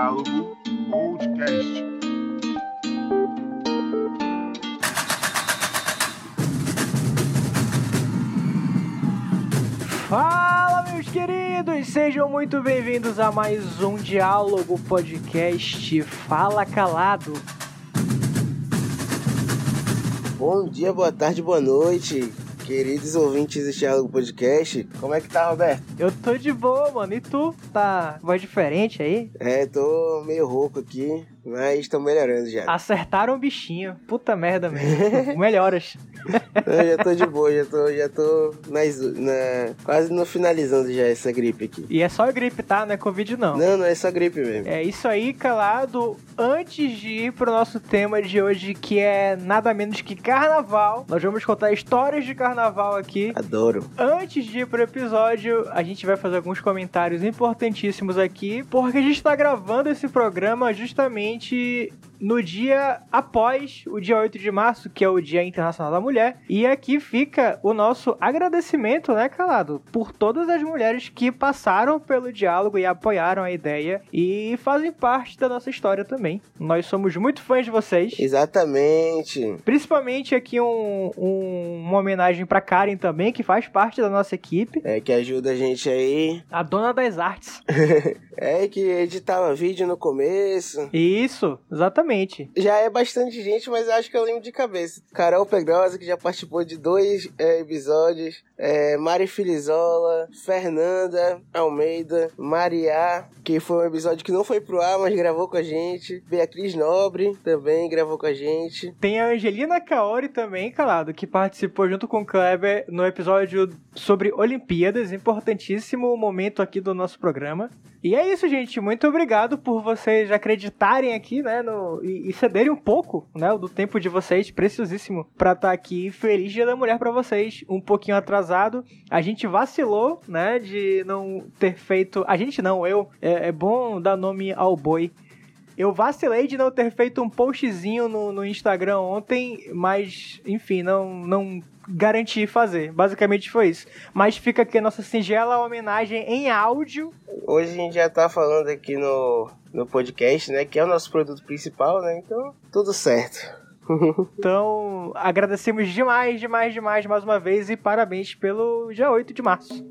Diálogo Podcast. Fala, meus queridos! Sejam muito bem-vindos a mais um Diálogo Podcast Fala Calado. Bom dia, boa tarde, boa noite, queridos ouvintes do Diálogo Podcast. Como é que tá, Roberto? Eu tô de boa, mano. E tu? Tá voz diferente aí? É, tô meio rouco aqui, mas tô melhorando já. Acertaram o bichinho. Puta merda mesmo. Melhoras. Eu já tô de boa, já tô, já tô nas, na, quase no finalizando já essa gripe aqui. E é só gripe, tá? Não é Covid, não. Não, não é só gripe mesmo. É isso aí, calado. Antes de ir pro nosso tema de hoje, que é nada menos que carnaval, nós vamos contar histórias de carnaval aqui. Adoro. Antes de ir pro episódio, a gente vai fazer alguns comentários importantíssimos aqui, porque a gente tá gravando esse programa justamente gente no dia após o dia 8 de março, que é o Dia Internacional da Mulher. E aqui fica o nosso agradecimento, né, Calado, por todas as mulheres que passaram pelo diálogo e apoiaram a ideia e fazem parte da nossa história também. Nós somos muito fãs de vocês. Exatamente. Principalmente aqui um, um- uma homenagem pra Karen também, que faz parte da nossa equipe. É que ajuda a gente aí. A dona das artes. É que editava vídeo no começo. Isso, exatamente. Já é bastante gente, mas acho que eu lembro de cabeça. Carol Pedrosa, que já participou de dois é, episódios. É, Mari Filizola, Fernanda Almeida, Maria, que foi um episódio que não foi pro ar, mas gravou com a gente. Beatriz Nobre também gravou com a gente. Tem a Angelina Kaori também, calado, que participou junto com o Kleber no episódio sobre Olimpíadas, importantíssimo momento aqui do nosso programa. E é isso, gente. Muito obrigado por vocês acreditarem aqui, né, no, e, e cederem um pouco, né, do tempo de vocês, preciosíssimo, pra estar aqui. Feliz Dia da Mulher pra vocês. Um pouquinho atrasado. A gente vacilou, né, de não ter feito. A gente não, eu. É, é bom dar nome ao boi. Eu vacilei de não ter feito um postzinho no, no Instagram ontem, mas, enfim, não, não garanti fazer. Basicamente foi isso. Mas fica aqui a nossa singela homenagem em áudio. Hoje a gente já tá falando aqui no, no podcast, né? Que é o nosso produto principal, né? Então, tudo certo. Então, agradecemos demais, demais, demais mais uma vez e parabéns pelo dia 8 de março.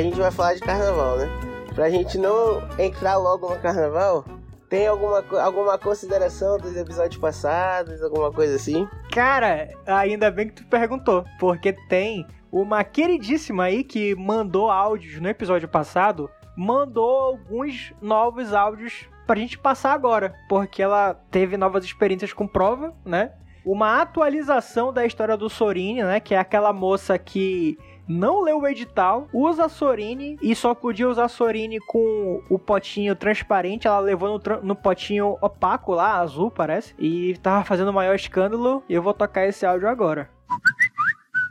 A gente vai falar de carnaval, né? Pra gente não entrar logo no carnaval, tem alguma, alguma consideração dos episódios passados, alguma coisa assim? Cara, ainda bem que tu perguntou, porque tem uma queridíssima aí que mandou áudios no episódio passado, mandou alguns novos áudios pra gente passar agora, porque ela teve novas experiências com prova, né? Uma atualização da história do Sorine, né? Que é aquela moça que não leu o edital, usa a Sorine e só podia usar a Sorine com o potinho transparente. Ela levou no, no potinho opaco lá, azul parece, e tava fazendo o maior escândalo. E eu vou tocar esse áudio agora.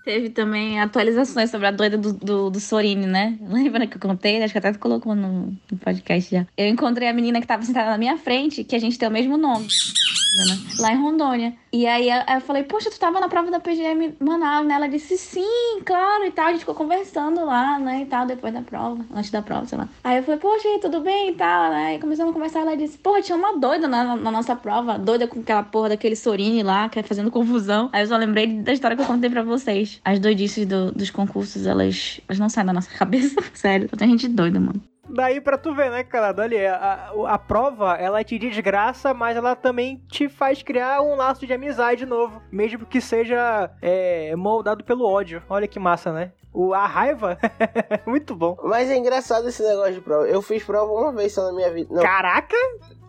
Teve também atualizações sobre a doida do, do, do Sorine, né? Lembra que eu contei? Acho que até colocou no, no podcast já. Eu encontrei a menina que tava sentada na minha frente, que a gente tem o mesmo nome. Lá em Rondônia. E aí eu falei, poxa, tu tava na prova da PGM Manaus, né? Ela disse, sim, claro, e tal. A gente ficou conversando lá, né? E tal, depois da prova, antes da prova, sei lá. Aí eu falei, poxa, tudo bem e tal, né? E começamos a conversar. Ela disse, porra, tinha uma doida na, na nossa prova, doida com aquela porra daquele Sorine lá, que é fazendo confusão. Aí eu só lembrei da história que eu contei pra vocês. As doidices do- dos concursos, elas, elas não saem da nossa cabeça. Sério, tem gente doida, mano. Daí pra tu ver, né, cara? Olha, a, a prova, ela te desgraça, mas ela também te faz criar um laço de amizade novo. Mesmo que seja é, moldado pelo ódio. Olha que massa, né? O, a raiva, muito bom. Mas é engraçado esse negócio de prova. Eu fiz prova uma vez só na minha vida. Não, Caraca!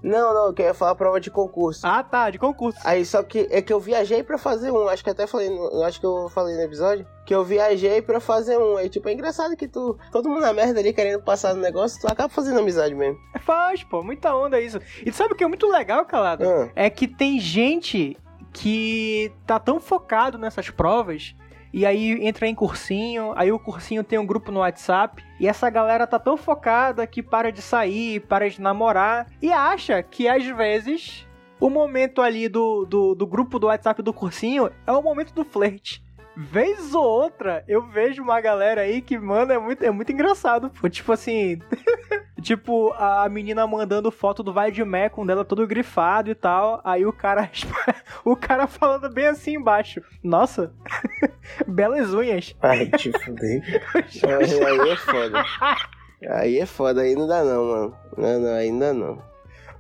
Não, não, eu ia falar prova de concurso. Ah, tá, de concurso. Aí só que é que eu viajei pra fazer um, acho que até falei, no- acho que eu falei no episódio, que eu viajei pra fazer um. Aí tipo, é engraçado que tu, todo mundo na merda ali querendo passar no negócio, tu acaba fazendo amizade mesmo. Faz, pô, muita onda isso. E tu sabe o que é muito legal, Calado? Ah, É que tem gente que tá tão focado nessas provas e aí entra em cursinho, aí o cursinho tem um grupo no WhatsApp, e essa galera tá tão focada que para de sair, para de namorar, e acha que às vezes o momento ali do, do, do grupo do WhatsApp do cursinho é o momento do flerte. Vez ou outra, eu vejo uma galera aí que, mano, é muito, é muito engraçado. Pô. Tipo assim. tipo, a menina mandando foto do Vai de Mé com dela todo grifado e tal. Aí o cara. o cara falando bem assim embaixo. Nossa, belas unhas. Ai, te fudei. aí, é foda. Aí é foda, aí não dá não, mano. Não, não, ainda não.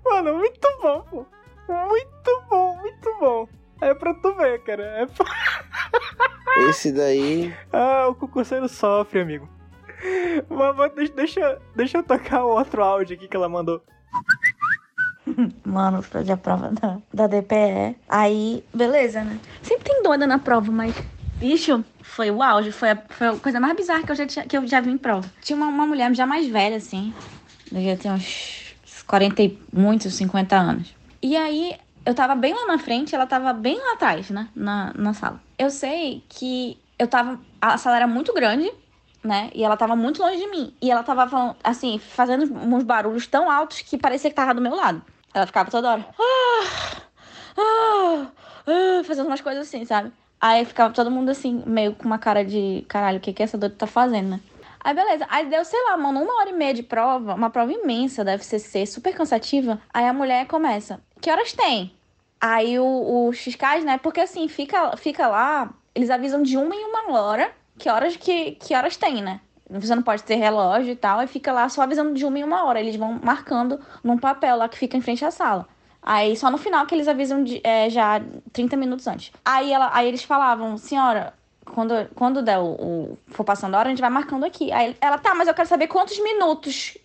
Mano, muito bom, pô. Muito bom, muito bom. É pra tu ver, cara. É pra... Esse daí. Ah, o concurseiro sofre, amigo. Mas deixa, deixa eu tocar o outro áudio aqui que ela mandou. Mano, fazer a prova da, da DPE. Aí, beleza, né? Sempre tem doida na prova, mas. Bicho, foi o auge. Foi a, foi a coisa mais bizarra que eu já, tinha, que eu já vi em prova. Tinha uma, uma mulher já mais velha, assim. Devia ter uns 40 e muitos, 50 anos. E aí, eu tava bem lá na frente, ela tava bem lá atrás, né? Na, na sala. Eu sei que eu tava. A sala era muito grande, né? E ela tava muito longe de mim. E ela tava falando, assim, fazendo uns barulhos tão altos que parecia que tava do meu lado. Ela ficava toda hora. Ah, ah, ah, fazendo umas coisas assim, sabe? Aí ficava todo mundo assim, meio com uma cara de caralho, o que, que essa doida tá fazendo, né? Aí beleza, aí deu, sei lá, mano, uma hora e meia de prova, uma prova imensa deve ser super cansativa. Aí a mulher começa, que horas tem? Aí o, os fiscais, né? Porque assim, fica, fica lá, eles avisam de uma em uma hora que horas que, que horas tem, né? Você não pode ter relógio e tal, e fica lá só avisando de uma em uma hora. Eles vão marcando num papel lá que fica em frente à sala. Aí só no final que eles avisam de, é, já 30 minutos antes. Aí, ela, aí eles falavam, senhora, quando, quando der o, o, for passando a hora, a gente vai marcando aqui. Aí ela, tá, mas eu quero saber quantos minutos,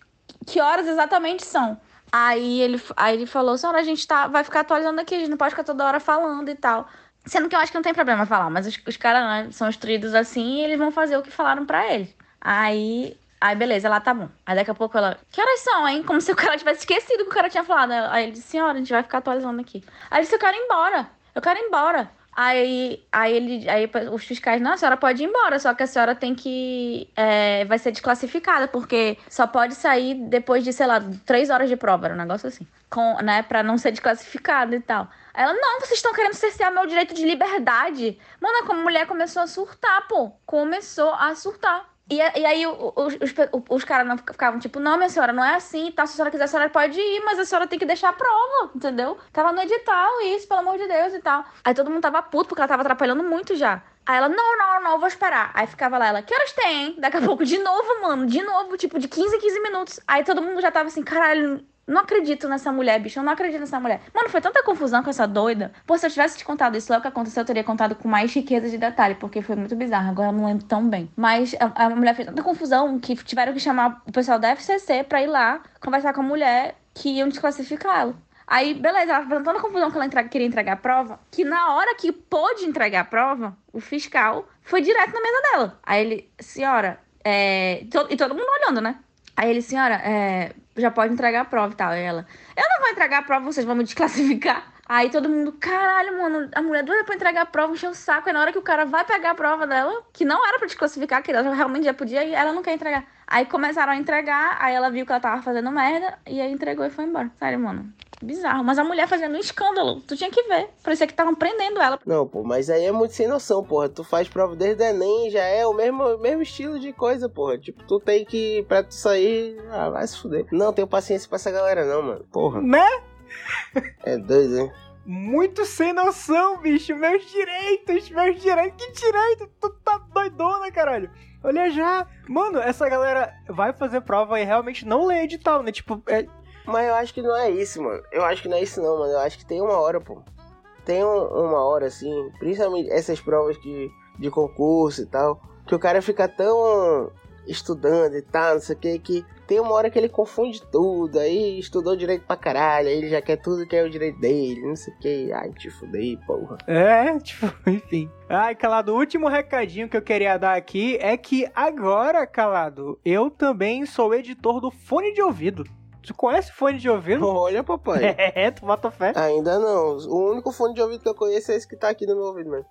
que horas exatamente são. Aí ele, aí ele falou, senhora, a gente tá, vai ficar atualizando aqui, a gente não pode ficar toda hora falando e tal. Sendo que eu acho que não tem problema falar, mas os, os caras né, são instruídos assim e eles vão fazer o que falaram para eles. Aí, aí beleza, lá tá bom. Aí daqui a pouco ela, que horas são, hein? Como se o cara tivesse esquecido o que o cara tinha falado. Aí ele disse, senhora, a gente vai ficar atualizando aqui. Aí ele disse, eu quero ir embora, eu quero ir embora. Aí, aí, ele, aí os fiscais, não, a senhora pode ir embora, só que a senhora tem que. É, vai ser desclassificada, porque só pode sair depois de, sei lá, três horas de prova, era um negócio assim. Com, né, pra não ser desclassificada e tal. Aí ela, não, vocês estão querendo cercear meu direito de liberdade. Mano, como mulher começou a surtar, pô. Começou a surtar. E, e aí os, os, os caras não ficavam tipo, não, minha senhora, não é assim, tá? Se a senhora quiser, a senhora pode ir, mas a senhora tem que deixar a prova, entendeu? Tava no edital isso, pelo amor de Deus e tal. Aí todo mundo tava puto, porque ela tava atrapalhando muito já. Aí ela, não, não, não, vou esperar. Aí ficava lá, ela, que horas tem? Daqui a pouco, de novo, mano, de novo, tipo, de 15 em 15 minutos. Aí todo mundo já tava assim, caralho, não acredito nessa mulher, bicho. Eu não acredito nessa mulher. Mano, foi tanta confusão com essa doida. Pô, se eu tivesse te contado isso lá, o que aconteceu, eu teria contado com mais riqueza de detalhe, porque foi muito bizarro. Agora eu não lembro tão bem. Mas a, a mulher fez tanta confusão que tiveram que chamar o pessoal da FCC pra ir lá conversar com a mulher que iam desclassificá-la. Aí, beleza, ela fazendo tanta confusão que ela queria entregar a prova, que na hora que pôde entregar a prova, o fiscal foi direto na mesa dela. Aí ele, senhora, é... e todo mundo olhando, né? Aí ele, senhora, é já pode entregar a prova e tal. E ela, eu não vou entregar a prova, vocês vão me desclassificar. Aí todo mundo, caralho, mano, a mulher doida pra entregar a prova, encheu o saco. E na hora que o cara vai pegar a prova dela, que não era pra desclassificar, que ela realmente já podia, e ela não quer entregar. Aí começaram a entregar, aí ela viu que ela tava fazendo merda, e aí entregou e foi embora. Sério, mano. Bizarro. Mas a mulher fazendo um escândalo. Tu tinha que ver. Parecia que estavam prendendo ela. Não, pô, mas aí é muito sem noção, porra. Tu faz prova desde o Enem, já é o mesmo, mesmo estilo de coisa, porra. Tipo, tu tem que, pra tu sair, ah, vai se fuder. Não, tenho paciência pra essa galera não, mano. Porra. Né? É doido, hein? Muito sem noção, bicho. Meus direitos, meus direitos. Que direito? Tu tá doidona, caralho. Olha já. Mano, essa galera vai fazer prova e realmente não lê edital, né? Tipo, é mas eu acho que não é isso, mano. Eu acho que não é isso não, mano. Eu acho que tem uma hora, pô. Tem um, uma hora, assim, principalmente essas provas que, de concurso e tal, que o cara fica tão estudando e tal, não sei o que, que tem uma hora que ele confunde tudo, aí estudou direito pra caralho, aí ele já quer tudo que é o direito dele, não sei o que, ai, te fudei, porra. É, tipo, enfim. Ai, Calado, o último recadinho que eu queria dar aqui é que agora, Calado, eu também sou editor do fone de ouvido. Tu conhece fone de ouvido? Olha, papai. É, tu bota fé? Ainda não. O único fone de ouvido que eu conheço é esse que tá aqui no meu ouvido mesmo.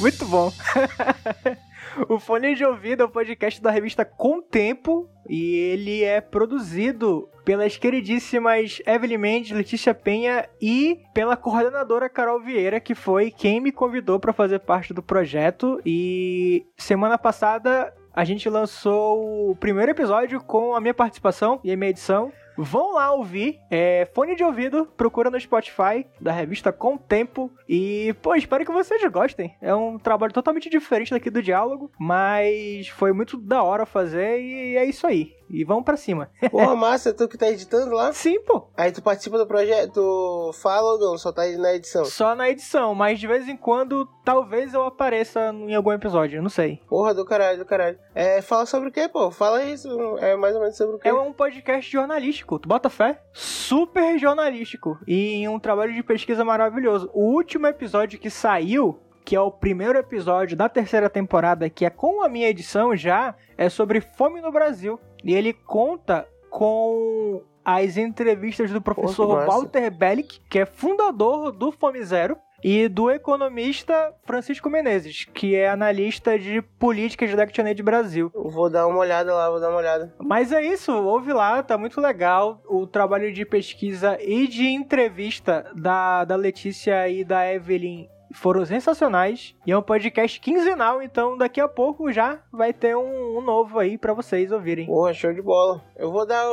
Muito bom. o Fone de Ouvido é o podcast da revista Com Tempo e ele é produzido pelas queridíssimas Evelyn Mendes, Letícia Penha e pela coordenadora Carol Vieira, que foi quem me convidou para fazer parte do projeto. E semana passada a gente lançou o primeiro episódio com a minha participação e a minha edição. Vão lá ouvir, é fone de ouvido, procura no Spotify da revista Com Tempo e, pô, espero que vocês gostem. É um trabalho totalmente diferente daqui do diálogo, mas foi muito da hora fazer e é isso aí. E vamos pra cima. Porra, massa, tu que tá editando lá? Sim, pô. Aí tu participa do projeto, tu fala ou não? Só tá na edição? Só na edição, mas de vez em quando talvez eu apareça em algum episódio, eu não sei. Porra, do caralho, do caralho. É, fala sobre o quê, pô? Fala isso, é mais ou menos sobre o quê? É um podcast jornalístico, tu bota fé? Super jornalístico e um trabalho de pesquisa maravilhoso. O último episódio que saiu que é o primeiro episódio da terceira temporada, que é com a minha edição já, é sobre fome no Brasil. E ele conta com as entrevistas do professor. Walter Bellick, que é fundador do Fome Zero, e do economista Francisco Menezes, que é analista de políticas da ActionAid Brasil. Vou dar uma olhada lá, vou dar uma olhada. Mas é isso, ouve lá, tá muito legal o trabalho de pesquisa e de entrevista da, da Letícia e da Evelyn foram sensacionais. E é um podcast quinzenal, então daqui a pouco já vai ter um, um novo aí pra vocês ouvirem. Porra, show de bola. Eu vou dar,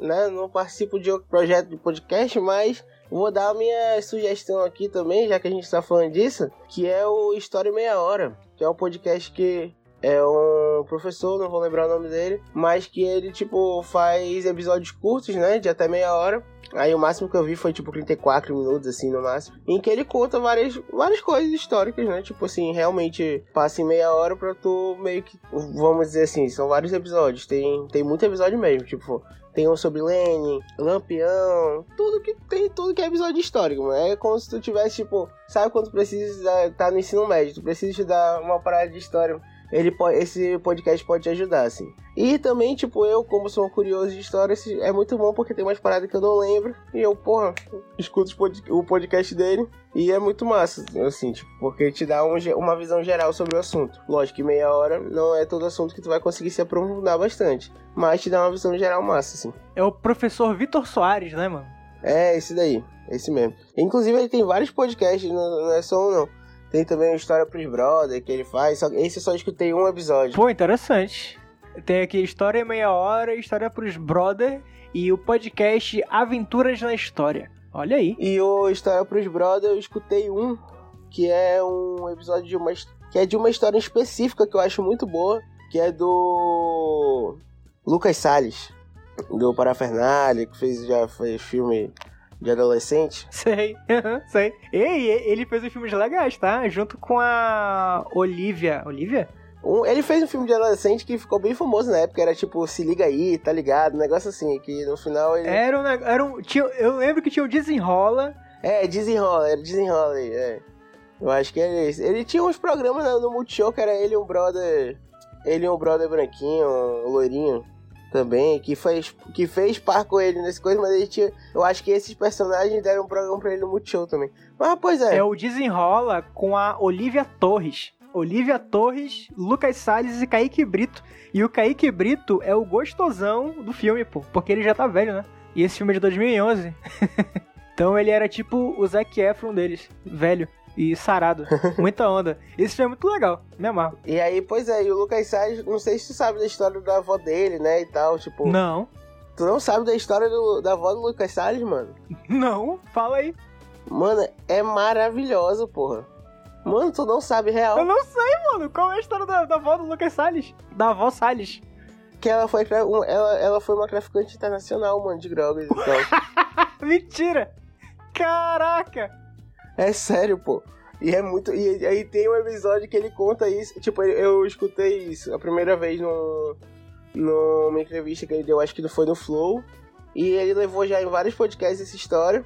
né, não participo de outro projeto de podcast, mas vou dar a minha sugestão aqui também, já que a gente tá falando disso, que é o História Meia Hora, que é um podcast que é um professor, não vou lembrar o nome dele, mas que ele, tipo, faz episódios curtos, né, de até meia hora. Aí o máximo que eu vi foi, tipo, 34 minutos, assim, no máximo. Em que ele conta várias, várias coisas históricas, né? Tipo assim, realmente passa em meia hora pra tu meio que... Vamos dizer assim, são vários episódios. Tem, tem muito episódio mesmo, tipo... Tem um sobre Lenin, Lampião, tudo que tem, tudo que é episódio histórico. É como se tu tivesse, tipo, sabe quando tu precisa estar no ensino médio, tu precisa estudar uma parada de história. Ele pode, esse podcast pode te ajudar, assim. E também, tipo, eu, como sou um curioso de história, é muito bom porque tem umas paradas que eu não lembro. E eu, porra, escuto pod- o podcast dele. E é muito massa, assim, tipo, porque te dá um uma visão geral sobre o assunto. Lógico que meia hora não é todo assunto que tu vai conseguir se aprofundar bastante. Mas te dá uma visão geral massa, assim. É o professor Vitor Soares, né, mano? É, esse daí. Esse mesmo. Inclusive, ele tem vários podcasts, não, não é só um, não. Tem também uma história pros brother que ele faz. Só, esse eu só escutei um episódio. Pô, interessante. Tem aqui História em Meia Hora, História pros Brother e o podcast Aventuras na História. Olha aí. E o História pros Brother, eu escutei um, que é um episódio de uma, que é de uma história específica que eu acho muito boa, que é do Lucas Salles, do Parafernália, que fez, já fez filme de adolescente. Sei, sei. Ei, ele fez uns filmes legais, tá? Junto com a Olivia. Olivia? Um- ele fez um filme de adolescente que ficou bem famoso na época, era tipo Se Liga Aí, tá ligado? Um negócio assim, que no final ele... Era um, era um tinha, Eu lembro que tinha o Desenrola. É, desenrola, era desenrola aí, é. Eu acho que esse. Ele tinha uns programas no, no Multishow que era ele e um brother. Ele e um brother branquinho, um loirinho também, que fez, que fez par com ele nesse coisa, mas ele tinha. Eu acho que esses personagens deram um programa pra ele no Multishow também. Mas pois é. É o Desenrola com a Olivia Torres. Olivia Torres, Lucas Salles e Kaique Brito. E o Kaique Brito é o gostosão do filme, pô. Porque ele já tá velho, né? E esse filme é de 2011. então ele era tipo o Zac Efron deles. Velho e sarado. Muita onda. Esse filme é muito legal. Me amarro. E aí, pois é, e o Lucas Salles, não sei se tu sabe da história da avó dele, né? E tal, tipo. Não. Tu não sabe da história do- da avó do Lucas Salles, mano? Não. Fala aí. Mano, é maravilhosa, porra. Mano, tu não sabe real. Eu não sei, mano. Qual é a história da, da avó do Lucas Salles? Da avó Salles. Que ela foi, ela, ela foi uma traficante internacional, mano, de drogas e tal. Mentira. Caraca. É sério, pô. E é muito. E aí tem um episódio que ele conta isso. Tipo, eu- escutei isso a primeira vez no, numa entrevista que ele deu, acho que foi no Flow. E ele levou já em vários podcasts essa história.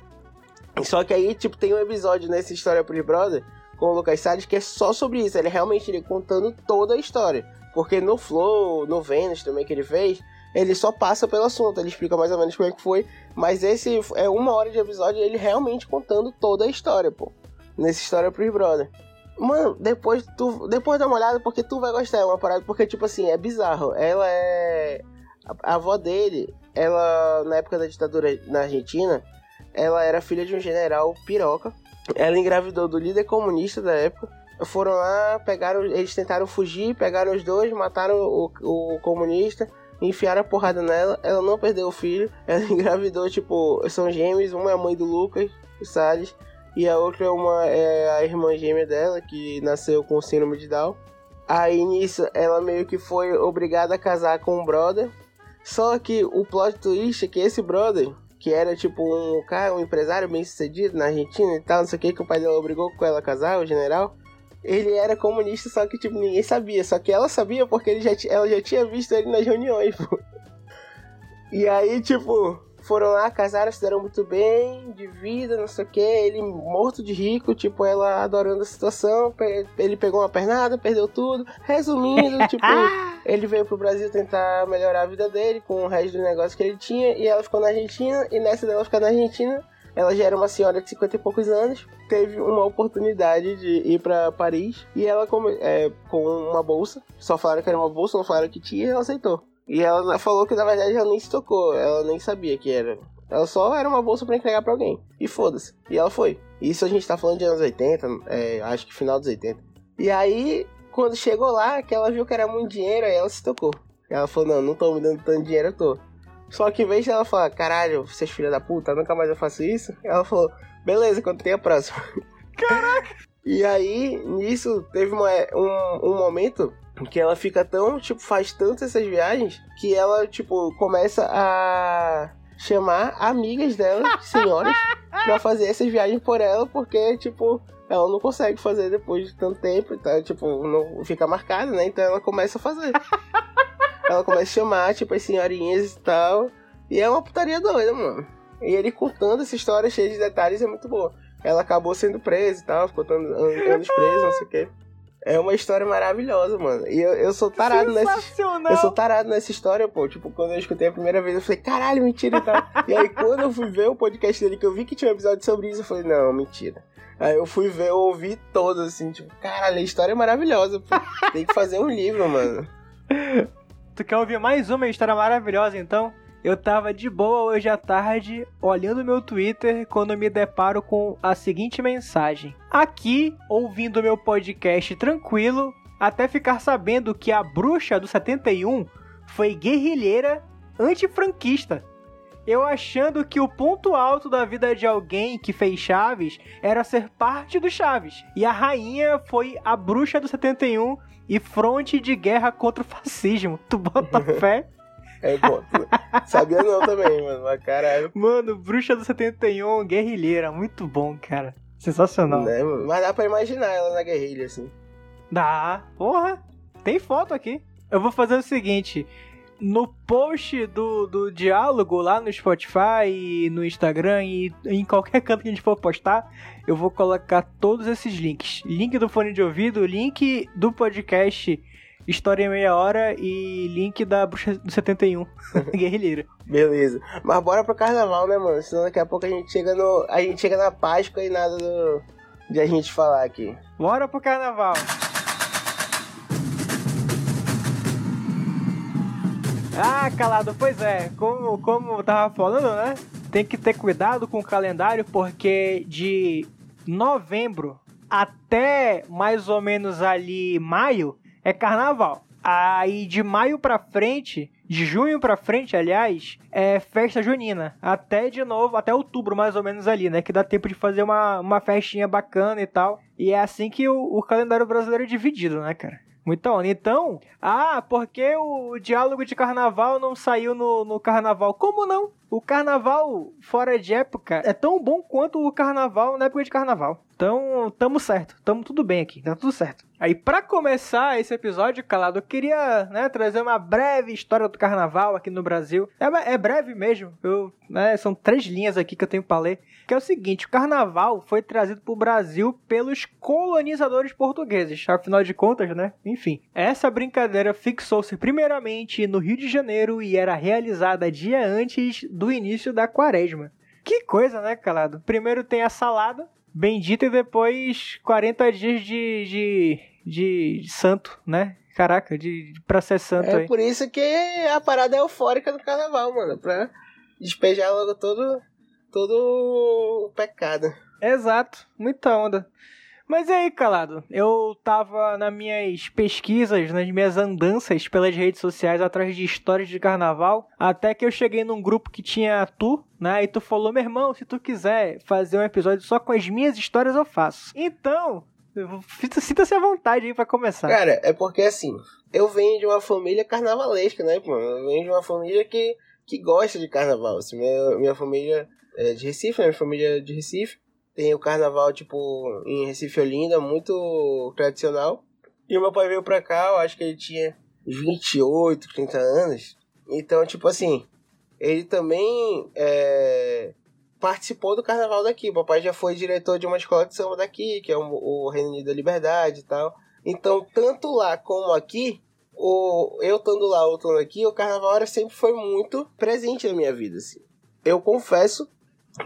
Só que aí, tipo, tem um episódio nessa história pro Brother com o Lucas Salles que é só sobre isso. Ele realmente ele contando toda a história. Porque no Flow, no Vênus também que ele fez, ele só passa pelo assunto, ele explica mais ou menos como é que foi. Mas esse é uma hora de episódio ele realmente contando toda a história, pô. Nessa história pro Brother. Mano, depois tu. Depois dá uma olhada porque tu vai gostar. É uma parada. Porque, tipo assim, é bizarro. Ela é. A, a avó dele, ela, na época da ditadura na Argentina, ela era filha de um general piroca. Ela engravidou do líder comunista da época. Foram lá, pegaram. Eles tentaram fugir, pegaram os dois, mataram o, o comunista enfiaram a porrada nela, ela não perdeu o filho, ela engravidou, tipo, são gêmeos, uma é a mãe do Lucas, o Salles, e a outra é, uma, é a irmã gêmea dela, que nasceu com síndrome de Down. Aí nisso, ela meio que foi obrigada a casar com um brother, só que o plot twist é que esse brother, que era tipo um cara, um empresário bem sucedido na Argentina e tal, não sei o que, que o pai dela obrigou com ela a casar, o general, ele era comunista, só que, tipo, ninguém sabia. Só que ela sabia porque ele já ela já tinha visto ele nas reuniões, pô. E aí, tipo, foram lá, casaram, se deram muito bem, de vida, não sei o que. Ele morto de rico, tipo, ela adorando a situação. Ele pegou uma pernada, perdeu tudo. Resumindo, tipo, ele veio pro Brasil tentar melhorar a vida dele com o resto do negócio que ele tinha. E ela ficou na Argentina. E nessa dela ficar na Argentina, ela já era uma senhora de 50 e poucos anos, teve uma oportunidade de ir para Paris e ela com, é, com uma bolsa, só falaram que era uma bolsa, não falaram que tinha, e ela aceitou. E ela falou que na verdade ela nem se tocou, ela nem sabia que era. Ela só era uma bolsa para entregar para alguém. E foda-se. E ela foi. Isso a gente tá falando de anos 80, é, acho que final dos 80. E aí, quando chegou lá, que ela viu que era muito dinheiro, aí ela se tocou. Ela falou, não, não tô me dando tanto dinheiro, eu tô. Só que em vez de ela falar, caralho, vocês filha da puta, nunca mais eu faço isso, ela falou, beleza, quando tem a próxima. Caraca! E aí, nisso, teve uma, um, um momento que ela fica tão, tipo, faz tanto essas viagens, que ela, tipo, começa a chamar amigas dela, senhoras, pra fazer essas viagens por ela, porque, tipo, ela não consegue fazer depois de tanto tempo, então, tipo, não fica marcada, né? Então ela começa a fazer. ela começa a chamar, tipo, as senhorinhas e tal. E é uma putaria doida, mano. E ele contando essa história cheia de detalhes é muito boa. Ela acabou sendo presa e tal, ficou anos preso, não sei o quê. É uma história maravilhosa, mano. E eu, eu sou tarado nessa. Eu sou tarado nessa história, pô. Tipo, quando eu escutei a primeira vez, eu falei, caralho, mentira e tal. e aí, quando eu fui ver o podcast dele, que eu vi que tinha um episódio sobre isso, eu falei, não, mentira. Aí eu fui ver, eu ouvi todo, assim, tipo, caralho, a história é maravilhosa, pô. Tem que fazer um livro, mano. Tu quer ouvir mais uma história maravilhosa, então? Eu tava de boa hoje à tarde, olhando meu Twitter, quando me deparo com a seguinte mensagem. Aqui, ouvindo meu podcast tranquilo, até ficar sabendo que a bruxa do 71 foi guerrilheira antifranquista. Eu achando que o ponto alto da vida de alguém que fez Chaves era ser parte do Chaves. E a rainha foi a bruxa do 71 e fronte de guerra contra o fascismo. Tu bota fé? É. Sabia não também, mano. Mas caralho. Mano, bruxa do 71, guerrilheira. Muito bom, cara. Sensacional. Né, mano? Mas dá pra imaginar ela na guerrilha, assim. Dá. Porra. Tem foto aqui. Eu vou fazer o seguinte no post do, do diálogo lá no Spotify, no Instagram e em qualquer canto que a gente for postar, eu vou colocar todos esses links. Link do fone de ouvido, link do podcast História em Meia Hora e link da Bruxa do 71, Guerrilheira. Beleza. Mas bora pro carnaval, né, mano? Senão daqui a pouco a gente chega no. A gente chega na Páscoa e nada do, de a gente falar aqui. Bora pro carnaval. Ah, calado, pois é, como, como eu tava falando, né? Tem que ter cuidado com o calendário, porque de novembro até mais ou menos ali maio é carnaval. Aí de maio pra frente, de junho pra frente, aliás, é festa junina. Até de novo, até outubro mais ou menos ali, né? Que dá tempo de fazer uma, uma festinha bacana e tal. E é assim que o, o calendário brasileiro é dividido, né, cara? Muito onda. Então, ah, porque o diálogo de carnaval não saiu no, no carnaval? Como não? O carnaval fora de época é tão bom quanto o carnaval na época de carnaval. Então, tamo certo. Tamo tudo bem aqui. Tá tudo certo. Aí, para começar esse episódio, Calado, eu queria né, trazer uma breve história do carnaval aqui no Brasil. É, é breve mesmo. Eu, né, são três linhas aqui que eu tenho para ler. Que é o seguinte: o carnaval foi trazido para o Brasil pelos colonizadores portugueses. Afinal de contas, né? Enfim, essa brincadeira fixou-se primeiramente no Rio de Janeiro e era realizada dia antes do início da quaresma. Que coisa, né, Calado? Primeiro tem a salada, bendita e depois 40 dias de, de, de santo, né? Caraca, de, de pra ser santo É aí. por isso que a parada é eufórica do carnaval, mano. Pra despejar logo todo, todo o pecado. Exato, muita onda. Mas e aí, calado? Eu tava nas minhas pesquisas, nas minhas andanças pelas redes sociais atrás de histórias de carnaval, até que eu cheguei num grupo que tinha tu, né? E tu falou, meu irmão, se tu quiser fazer um episódio só com as minhas histórias, eu faço. Então, sinta-se à vontade aí pra começar. Cara, é porque assim, eu venho de uma família carnavalesca, né, mano? Eu venho de uma família que, que gosta de carnaval. Assim, minha, minha família é de Recife, né? Minha família é de Recife. Tem o carnaval, tipo, em Recife Olinda, muito tradicional. E meu pai veio pra cá, eu acho que ele tinha 28, 30 anos. Então, tipo assim, ele também é, participou do carnaval daqui. O papai já foi diretor de uma escola de samba daqui, que é o, Reino Unido da Liberdade e tal. Então, tanto lá como aqui, o, eu estando lá ou estando aqui, o carnaval era, sempre foi muito presente na minha vida. Assim. Eu confesso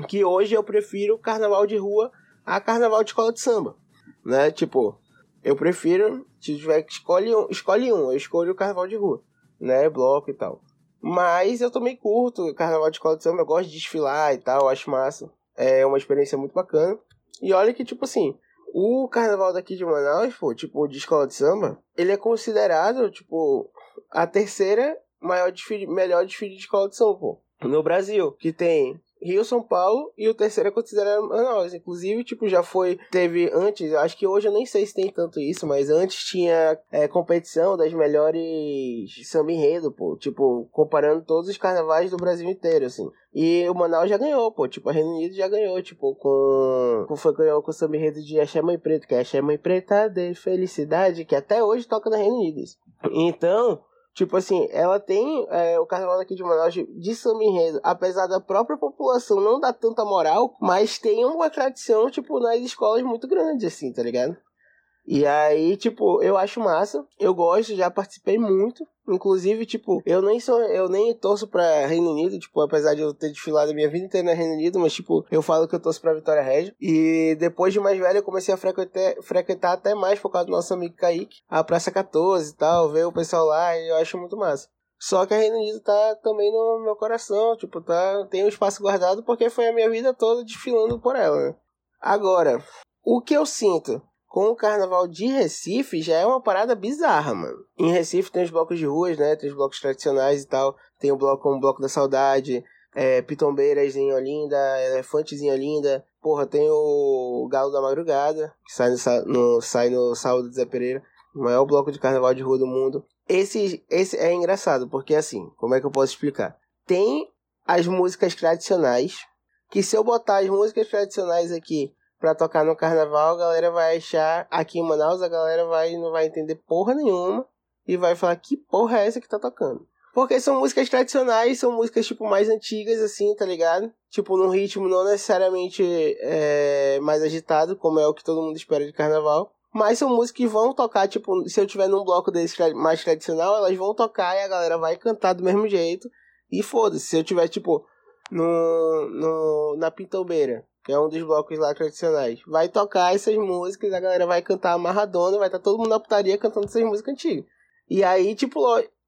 que hoje eu prefiro carnaval de rua a carnaval de escola de samba. Né? Tipo, eu prefiro, se tiver que escolhe um, escolhe um, eu escolho o carnaval de rua, né? Bloco e tal. Mas eu também curto carnaval de escola de samba, eu gosto de desfilar e tal, acho massa. É uma experiência muito bacana. E olha que, tipo assim, o carnaval daqui de Manaus, pô, tipo, de escola de samba, ele é considerado, tipo, a terceira maior desfile, melhor desfile de escola de samba, pô, no Brasil. Que tem Rio, São Paulo e o terceiro é considerado Manaus. Inclusive, tipo, já foi. Teve antes, acho que hoje eu nem sei se tem tanto isso, mas antes tinha é, competição das melhores samba enredo, pô. Tipo, comparando todos os carnavais do Brasil inteiro, assim. E o Manaus já ganhou, pô. Tipo, a Reino Unido já ganhou, tipo, com. com foi ganhou com o samba enredo de Axé Mãe Preta, que é Axé Mãe Preta de Felicidade, que até hoje toca na Reino Unido. Então. Tipo assim, ela tem é, o carnaval aqui de Manaus de, de samba enredo, apesar da própria população não dar tanta moral, mas tem uma tradição, tipo, nas escolas muito grande, assim, tá ligado? E aí, tipo, eu acho massa, eu gosto, já participei muito. Inclusive, tipo, eu nem sou, eu nem torço pra Reino Unido, tipo, apesar de eu ter desfilado a minha vida inteira no Reino Unido, mas tipo, eu falo que eu torço pra Vitória Regia. E depois de mais velho, eu comecei a frequentar, frequentar até mais por causa do nosso amigo Kaique, a Praça 14 e tal, ver o pessoal lá, e eu acho muito massa. Só que a Reino Unido tá também no meu coração, tipo, tá, tem um espaço guardado porque foi a minha vida toda desfilando por ela, né? Agora, o que eu sinto com o carnaval de Recife já é uma parada bizarra, mano. Em Recife tem os blocos de ruas, né? Tem os blocos tradicionais e tal. Tem o bloco como Bloco da Saudade, é, Pitombeiras em Olinda, Elefantes em Olinda. Porra, tem o Galo da Madrugada, que sai no, no, sai no sábado de Zé Pereira. O maior bloco de carnaval de rua do mundo. Esse, esse é engraçado, porque assim, como é que eu posso explicar? Tem as músicas tradicionais, que se eu botar as músicas tradicionais aqui pra tocar no carnaval, a galera vai achar, aqui em Manaus, a galera vai não vai entender porra nenhuma e vai falar que porra é essa que tá tocando. Porque são músicas tradicionais, são músicas tipo mais antigas assim, tá ligado? Tipo num ritmo não necessariamente é, mais agitado, como é o que todo mundo espera de carnaval. Mas são músicas que vão tocar, tipo, se eu tiver num bloco desse mais tradicional, elas vão tocar e a galera vai cantar do mesmo jeito. E foda-se, se eu tiver, tipo, no, no, na Pintombeira, que é um dos blocos lá tradicionais, vai tocar essas músicas, a galera vai cantar amarradona, vai estar todo mundo na putaria cantando essas músicas antigas. E aí, tipo,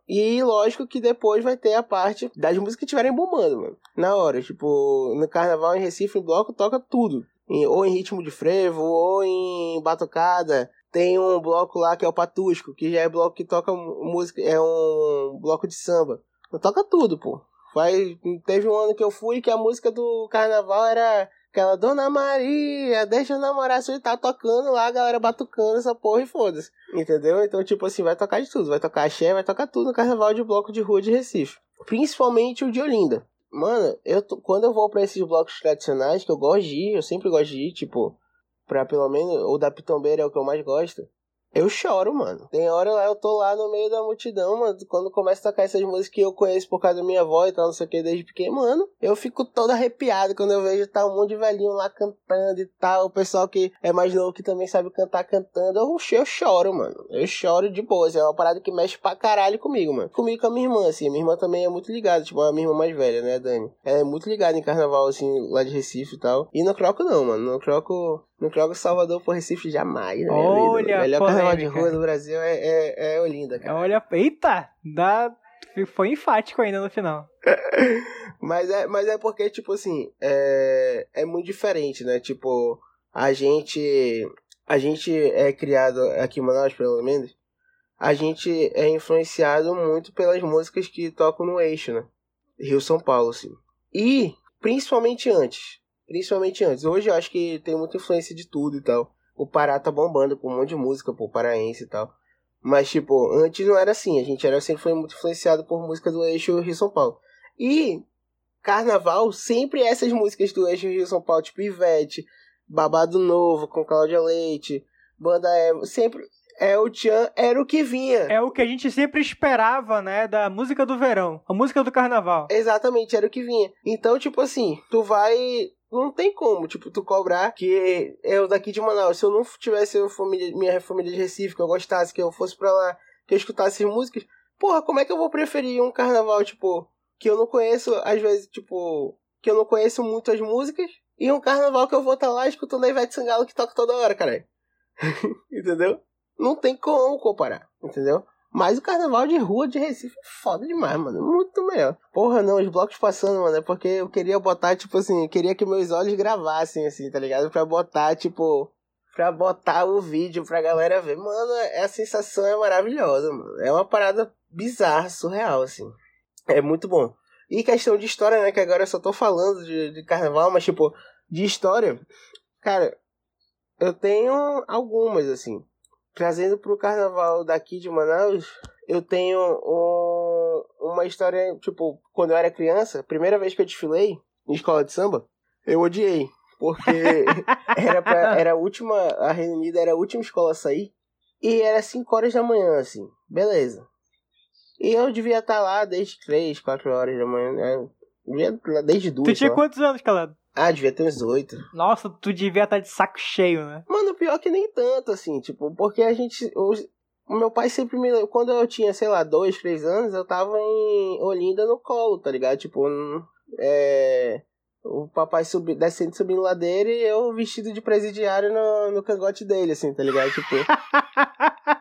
e lógico que depois vai ter a parte das músicas que estiverem bombando, mano. Na hora, tipo, no carnaval em Recife, em bloco, toca tudo. Em- ou em ritmo de frevo, ou em batucada. Tem um bloco lá que é o Patusco, que já é bloco que toca música, é um bloco de samba. Toca tudo, pô. Vai, teve um ano que eu fui que a música do carnaval era aquela Dona Maria, deixa eu namorar, você tá tocando lá, a galera batucando essa porra e foda-se. Entendeu? Então, tipo assim, vai tocar de tudo. Vai tocar axé, vai tocar tudo no carnaval de bloco de rua de Recife. Principalmente o de Olinda. Mano, eu tô- quando eu vou pra esses blocos tradicionais, que eu gosto de ir, eu sempre gosto de ir, tipo, pra pelo menos, o da Pitombeira é o que eu mais gosto. Eu choro, mano. Tem hora lá, eu tô lá no meio da multidão, mano. Quando começa a tocar essas músicas que eu conheço por causa da minha avó e tal, não sei o que, desde pequeno, mano. Eu fico todo arrepiado quando eu vejo tá um monte de velhinho lá cantando e tal. O pessoal que é mais novo que também sabe cantar cantando. Eu, eu choro, mano. Eu choro de boa. assim, É uma parada que mexe pra caralho comigo, mano. Comigo com a minha irmã, assim. Minha irmã também é muito ligada, tipo, a minha irmã mais velha, né, Dani? Ela é muito ligada em carnaval, assim, lá de Recife e tal. E no Croco não, mano. No Croco Não troco Salvador por Recife jamais. Minha Olha melhor carnaval de rua do Brasil é, é, é Olinda, cara. Olha, eita, dá, foi enfático ainda no final. Mas é, mas é porque, tipo assim, é, é muito diferente, né? Tipo, a gente. A gente é criado aqui em Manaus, pelo menos. A gente é influenciado muito pelas músicas que tocam no eixo, né? Rio São Paulo, assim. E, principalmente antes. Principalmente antes. Hoje eu acho que tem muita influência de tudo e tal. O Pará tá bombando com um monte de música, pô, paraense e tal. Mas, tipo, antes não era assim. A gente era sempre foi muito influenciado por música do eixo Rio São Paulo. E carnaval, sempre essas músicas do eixo Rio São Paulo, tipo Ivete, Babado Novo com Cláudia Leite, Banda Eva, sempre é o Tchan, era o que vinha. É o que a gente sempre esperava, né, da música do verão, a música do carnaval. Exatamente, era o que vinha. Então, tipo assim, tu vai. Não tem como, tipo, tu cobrar que eu daqui de Manaus, se eu não tivesse família, minha família de Recife, que eu gostasse, que eu fosse pra lá, que eu escutasse as músicas, porra, como é que eu vou preferir um carnaval, tipo, que eu não conheço, às vezes, tipo, que eu não conheço muito as músicas, e um carnaval que eu vou estar lá escutando a Ivete Sangalo que toca toda hora, caralho. entendeu? Não tem como comparar, entendeu? Mas o carnaval de rua de Recife é foda demais, mano. Muito melhor. Porra, não, os blocos passando, mano, é porque eu queria botar, tipo assim, queria que meus olhos gravassem, assim, tá ligado? Pra botar, tipo, pra botar o vídeo pra galera ver. Mano, é- a sensação é maravilhosa, mano. É uma parada bizarra, surreal, assim. É muito bom. E questão de história, né? Que agora eu só tô falando de, de carnaval, mas, tipo, de história, cara, eu tenho algumas, assim. Trazendo pro carnaval daqui de Manaus, eu tenho um- uma história, tipo, quando eu era criança, primeira vez que eu desfilei em escola de samba, eu odiei. Porque era, pra, era a última, a Reino Unido era a última escola a sair, e era 5 horas da manhã, assim, beleza. E eu devia estar lá desde 3, 4 horas da manhã, né? Devia estar lá desde duas. Tu tinha lá. quantos anos, Calado? Ah, devia ter uns 8. Nossa, tu devia estar de saco cheio, né? Mano, pior que nem tanto, assim, tipo, porque a gente. os- O meu pai sempre me. Quando eu tinha, sei lá, dois, três anos, eu tava em Olinda no colo, tá ligado? Tipo, é. O papai subi, descendo subindo ladeira e eu vestido de presidiário no, no cangote dele, assim, tá ligado? Tipo.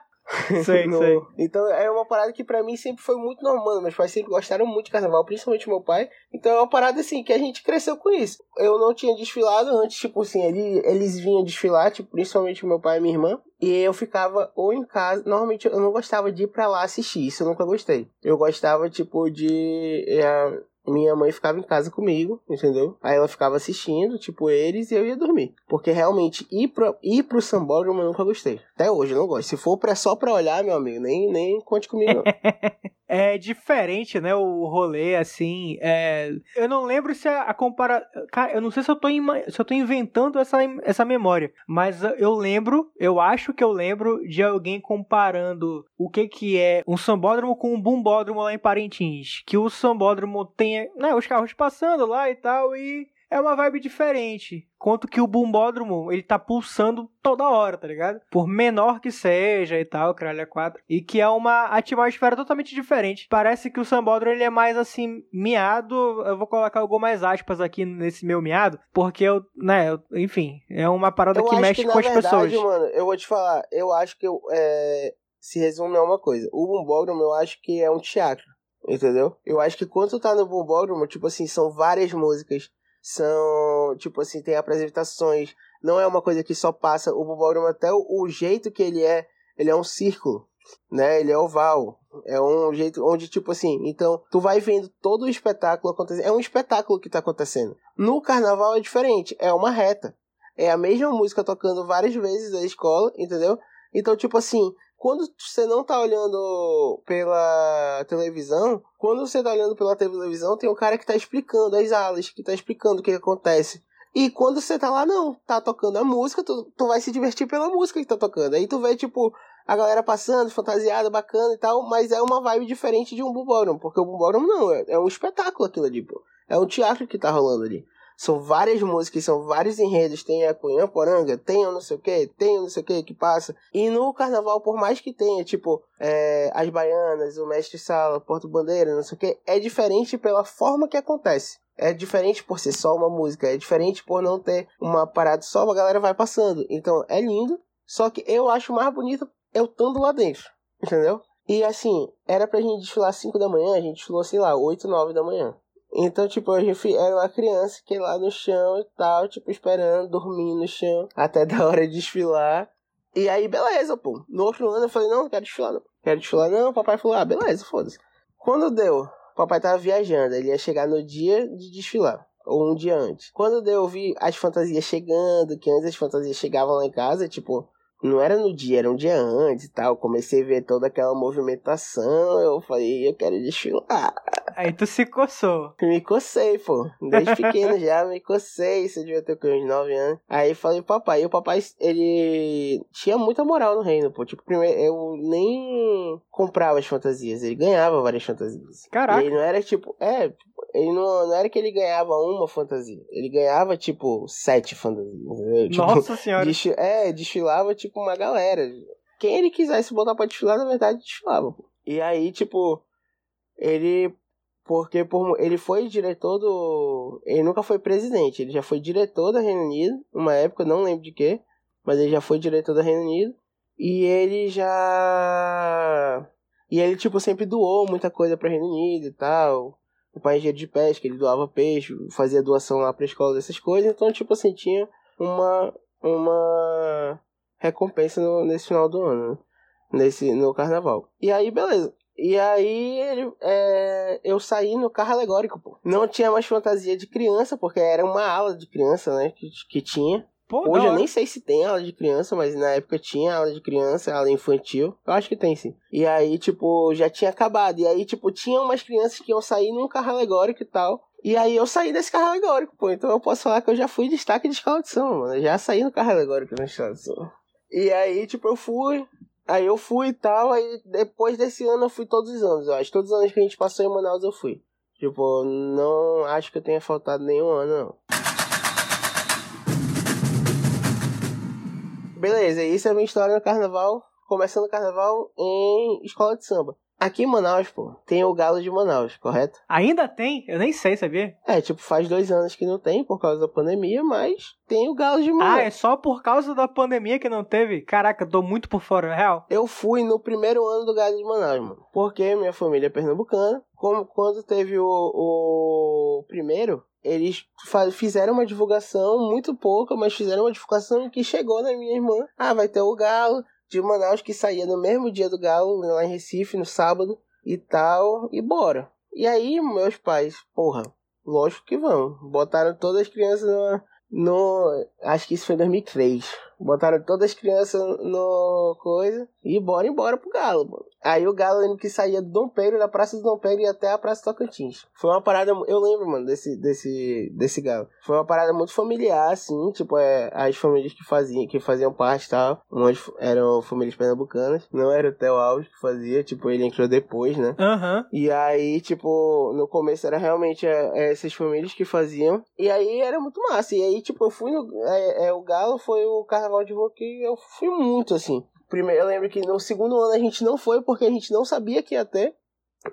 Sei, no- sei. Então é uma parada que pra mim sempre foi muito normal. Meus pais sempre gostaram muito de carnaval, principalmente meu pai. Então é uma parada assim que a gente cresceu com isso. Eu não tinha desfilado antes, tipo assim, ele, eles vinham desfilar, tipo, principalmente meu pai e minha irmã. E eu ficava ou em casa. Normalmente eu não gostava de ir pra lá assistir, isso eu nunca gostei. Eu gostava, tipo, de. é, minha mãe ficava em casa comigo, entendeu? Aí ela ficava assistindo, tipo, eles, e eu ia dormir. Porque realmente ir, pra, ir pro sambódromo eu nunca gostei. Até hoje eu não gosto. Se for pra, só pra olhar, meu amigo, nem, nem conte comigo, não. É diferente, né, o rolê, assim, é... Eu não lembro se a, compara... Cara, eu não sei se eu tô, se eu tô inventando essa, essa memória, mas eu lembro, eu acho que eu lembro de alguém comparando o que que é um sambódromo com um bumbódromo lá em Parintins. Que o sambódromo tem, né, os carros passando lá e tal, e... É uma vibe diferente. Quanto que o bumbódromo, ele tá pulsando toda hora, tá ligado? Por menor que seja e tal, caralho, é quatro. E que é uma atmosfera totalmente diferente. Parece que o sambódromo, ele é mais assim, miado. Eu vou colocar algumas aspas aqui nesse meu miado. Porque eu, né, eu- enfim, é uma parada Eu que acho mexe que, com na as verdade, pessoas. mano, eu vou te falar, eu acho que eu, é, se resume a uma coisa. O Bumbódromo, eu acho que é um teatro, entendeu? Eu acho que quando tu tá no Bumbódromo, tipo assim, são várias músicas, são, tipo assim, tem apresentações, não é uma coisa que só passa, o Bumbódromo até o, o jeito que ele é, ele é um círculo, né? Ele é oval. É um jeito onde, tipo assim, então tu vai vendo todo o espetáculo acontecer. É um espetáculo que tá acontecendo. No carnaval é diferente, é uma reta. É a mesma música tocando várias vezes da escola, entendeu? Então, tipo assim, quando você não tá olhando pela televisão, quando você tá olhando pela televisão, tem um cara que tá explicando as alas, que tá explicando o que, que acontece. E quando você tá lá, não, tá tocando a música, tu, tu vai se divertir pela música que tá tocando. Aí tu vê, tipo, a galera passando, fantasiada, bacana e tal, mas é uma vibe diferente de um bumbódromo, porque o bumbódromo não, é, é um espetáculo aquilo ali, pô. É um teatro que tá rolando ali. São várias músicas, são vários enredos. Tem a Cunhã Poranga, tem o não sei o que, tem o não sei o que que passa. E no carnaval, por mais que tenha, tipo, é, as baianas, o mestre sala, Porto Bandeira, não sei o que, é diferente pela forma que acontece. é diferente por ser só uma música, é diferente por não ter uma parada só, a galera vai passando. Então é lindo, só que eu acho mais bonito eu estando lá dentro, entendeu? E assim, era pra gente desfilar 5 da manhã, a gente desfilou, sei lá, 8, 9 da manhã. Então, tipo, a gente era uma criança que ia lá no chão e tal, tipo, esperando, dormindo no chão, até da hora de desfilar. E aí, beleza, pô. No outro ano eu falei, não, não quero desfilar, não. Quero desfilar, não. O papai falou, ah, beleza, foda-se. Quando deu, o papai tava viajando, ele ia chegar no dia de desfilar. Ou um dia antes. Quando deu, eu vi as fantasias chegando, que antes as fantasias chegavam lá em casa, tipo, não era no dia, era um dia antes e tal. Comecei a ver toda aquela movimentação. Eu falei, eu quero desfilar. Aí tu se coçou. Me cocei, pô. Desde pequeno já me cocei. Isso eu devia ter com uns 9 anos. Aí falei, papai. E o papai, ele tinha muita moral no reino, pô. Tipo, primeiro, eu nem comprava as fantasias. Ele ganhava várias fantasias. Caraca. Ele não era tipo, é, ele não, não era que ele ganhava uma fantasia. Ele ganhava, tipo, sete fantasias. entendeu? Tipo, Nossa senhora. desfi- é, desfilava, tipo, uma galera. Quem ele quisesse botar pra desfilar, na verdade, desfilava. Pô. E aí, tipo, ele. Porque por, ele foi diretor do. Ele nunca foi presidente, ele já foi diretor da Reino Unido, uma época, não lembro de quê, mas ele já foi diretor da Reino Unido. E ele já. E ele, tipo, sempre doou muita coisa pra Reino Unido e tal. O pai engenheiro de pesca, ele doava peixe, fazia doação lá pra escola dessas coisas. Então, tipo assim, tinha uma. Uma recompensa no- nesse final do ano, né? nesse, no carnaval. E aí, beleza. E aí, ele, é, eu saí no carro alegórico, pô. Não tinha mais fantasia de criança, porque era uma aula de criança, né, que, que tinha. Pô, Hoje eu nem sei se tem aula de criança, mas na época tinha aula de criança, aula infantil. Eu acho que tem sim. E aí, tipo, já tinha acabado. E aí, tipo, tinha umas crianças que iam sair num carro alegórico e tal. E aí eu saí desse carro alegórico, pô. Então eu posso falar que eu já fui destaque de escola de samba, mano. Eu já saí no carro alegórico na escola de samba. E aí, tipo, eu fui. Aí eu fui e tal. Aí depois desse ano eu fui todos os anos, eu acho. Todos os anos que a gente passou em Manaus eu fui. Tipo, não acho que eu tenha faltado nenhum ano, não. Beleza, isso é a minha história no carnaval. Começando o carnaval em escola de samba. Aqui em Manaus, pô, tem o Galo de Manaus, correto? Ainda tem? Eu nem sei, sabia? É, tipo, faz dois anos que não tem por causa da pandemia, mas tem o Galo de Ah, Manaus. é só por causa da pandemia que não teve? Caraca, eu tô muito por fora, é real. Eu fui no primeiro ano do Galo de Manaus, mano. Porque minha família é pernambucana. Como quando teve o, o primeiro, eles fizeram uma divulgação muito pouca, mas fizeram uma divulgação que chegou na minha irmã. Ah, vai ter o Galo de Manaus que saía no mesmo dia do Galo, lá em Recife, no sábado e tal, e bora. E aí, meus pais, porra, lógico que vão. Botaram todas as crianças no. no acho que isso foi em 2003. Botaram todas as crianças no coisa e bora embora pro Galo, mano. Aí o Galo lembro que saía do Dom Pedro, da Praça do Dom Pedro e até a Praça Tocantins. Foi uma parada, eu lembro, mano, desse, desse, desse Galo. Foi uma parada muito familiar, assim, tipo, é, as famílias que faziam, que faziam parte e tal, umas eram famílias pernambucanas, não era o Theo Alves que fazia, tipo, ele entrou depois, né? Aham. E aí, tipo, no começo era realmente é, é, essas famílias que faziam. E aí era muito massa. E aí, tipo, eu fui no. É, é, o Galo foi o carnaval de rua que eu fui muito, assim. Primeiro, eu lembro que no segundo ano a gente não foi porque a gente não sabia que ia ter.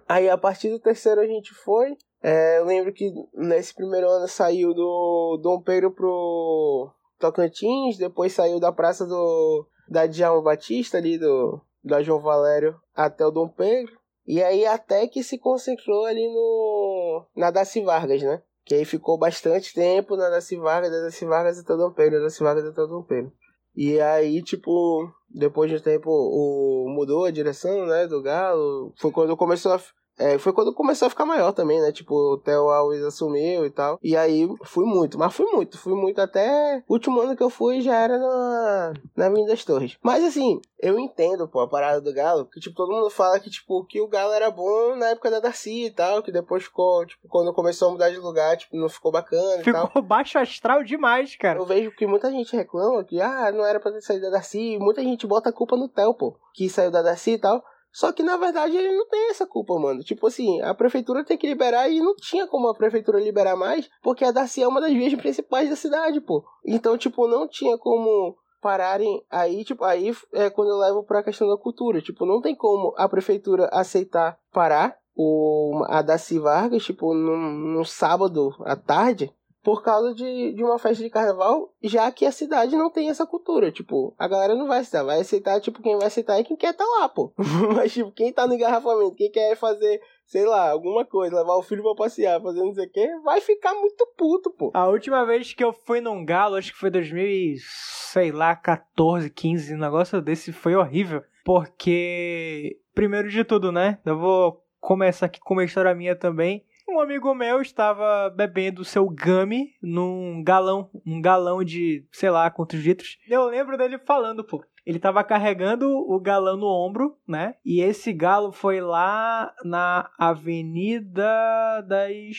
Aí a partir do terceiro a gente foi. É, eu lembro que nesse primeiro ano saiu do Dom Pedro pro Tocantins, depois saiu da praça do da Djalma Batista ali do da João Valério até o Dom Pedro. E aí até que se concentrou ali no na Daci Vargas, né? Que aí ficou bastante tempo na Daci Vargas, da Daci Vargas até o Dom Pedro, da Daci Vargas até o Dom Pedro. E aí, tipo, depois de um tempo o, mudou a direção, né, do Galo. Foi quando começou a. É, foi quando começou a ficar maior também, né? Tipo, o Theo Alves assumiu e tal. E aí fui muito, mas fui muito, fui muito até. O último ano que eu fui já era na, na Avenida das Torres. Mas assim, eu entendo, pô, a parada do Galo, que tipo, todo mundo fala que, tipo, que o Galo era bom na época da Darcy e tal, que depois ficou, tipo, quando começou a mudar de lugar, tipo, não ficou bacana e tal. Ficou baixo astral demais, cara. Eu vejo que muita gente reclama que, ah, não era pra ter saído da Darcy. Muita gente bota a culpa no Theo, pô, que saiu da Darcy e tal. Só que, na verdade, ele não tem essa culpa, mano. Tipo assim, a prefeitura tem que liberar e não tinha como a prefeitura liberar mais, porque a Darcy é uma das vias principais da cidade, pô. Então, tipo, não tinha como pararem aí, tipo, aí é quando eu levo pra questão da cultura. Tipo, não tem como a prefeitura aceitar parar o, a Daci Vargas, tipo, num, num sábado à tarde, por causa de, de uma festa de carnaval, já que a cidade não tem essa cultura. Tipo, a galera não vai aceitar. Vai aceitar, tipo, quem vai aceitar é quem quer tá lá, pô. Mas, tipo, quem tá no engarrafamento, quem quer fazer, sei lá, alguma coisa, levar o filho pra passear, fazer não sei o quê, vai ficar muito puto, pô. A última vez que eu fui num galo, acho que foi 2000 e, sei lá, 14, 15, um negócio desse foi horrível. Porque, primeiro de tudo, né? Eu vou começar aqui com uma história minha também. Um amigo meu estava bebendo seu gummy num galão, um galão de, sei lá, quantos litros. Eu lembro dele falando, pô. Ele estava carregando o galão no ombro, né? E esse galo foi lá na Avenida das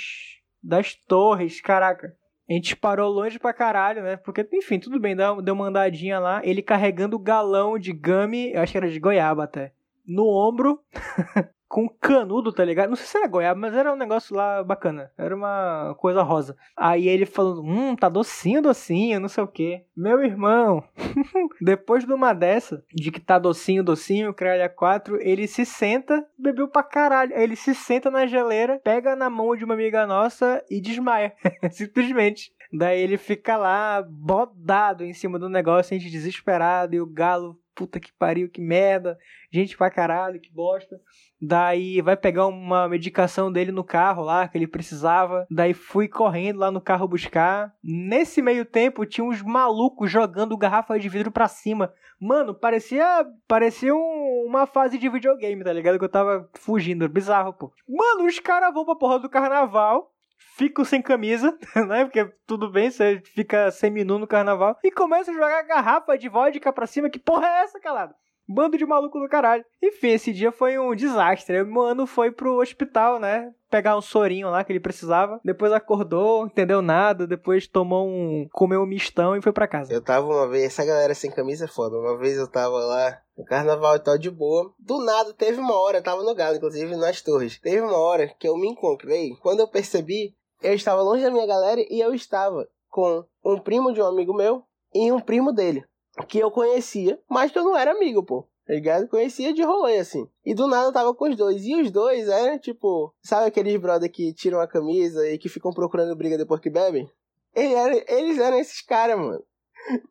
das Torres, caraca. A gente parou longe pra caralho, né? Porque, enfim, tudo bem, deu uma andadinha lá. Ele carregando o galão de gummy, eu acho que era de goiaba até, no ombro. com canudo, tá ligado? Não sei se era goiaba, mas era um negócio lá bacana. Era uma coisa rosa. Aí ele falando, hum, tá docinho, docinho, não sei o que. Meu irmão, depois de uma dessa, de que tá docinho, docinho, cralha 4, ele se senta, bebeu pra caralho. Aí ele se senta na geleira, pega na mão de uma amiga nossa e desmaia. Simplesmente. Daí ele fica lá, bodado em cima do negócio, a gente desesperado, e o galo, puta que pariu, que merda, gente pra caralho, que bosta. Daí vai pegar uma medicação dele no carro lá, que ele precisava. Daí fui correndo lá no carro buscar. Nesse meio tempo, tinha uns malucos jogando garrafa de vidro pra cima. Mano, parecia, parecia um, uma fase de videogame, tá ligado? Que eu tava fugindo, bizarro, pô. Mano, os caras vão pra porra do carnaval fico sem camisa, né? Porque tudo bem, você fica semi-nu no carnaval. E começa a jogar garrafa de vodka pra cima. Que porra é essa, calado? Bando de maluco do caralho. Enfim, esse dia foi um desastre. O mano foi pro hospital, né? Pegar um sorinho lá que ele precisava. Depois acordou, entendeu nada. Depois tomou um. comeu um mistão e foi pra casa. Eu tava uma vez, essa galera sem camisa é foda. Uma vez eu tava lá no carnaval e tal, de boa. Do nada, teve uma hora, tava no galo, inclusive nas torres. Teve uma hora que eu me encontrei. Quando eu percebi, eu estava longe da minha galera e eu estava com um primo de um amigo meu e um primo dele que eu conhecia, mas que eu não era amigo, pô. Tá ligado? Conhecia de rolê, assim. E do nada eu tava com os dois. E os dois eram, tipo, sabe aqueles brother que tiram a camisa e que ficam procurando briga depois que bebem? Eles eram, eles eram esses caras, mano.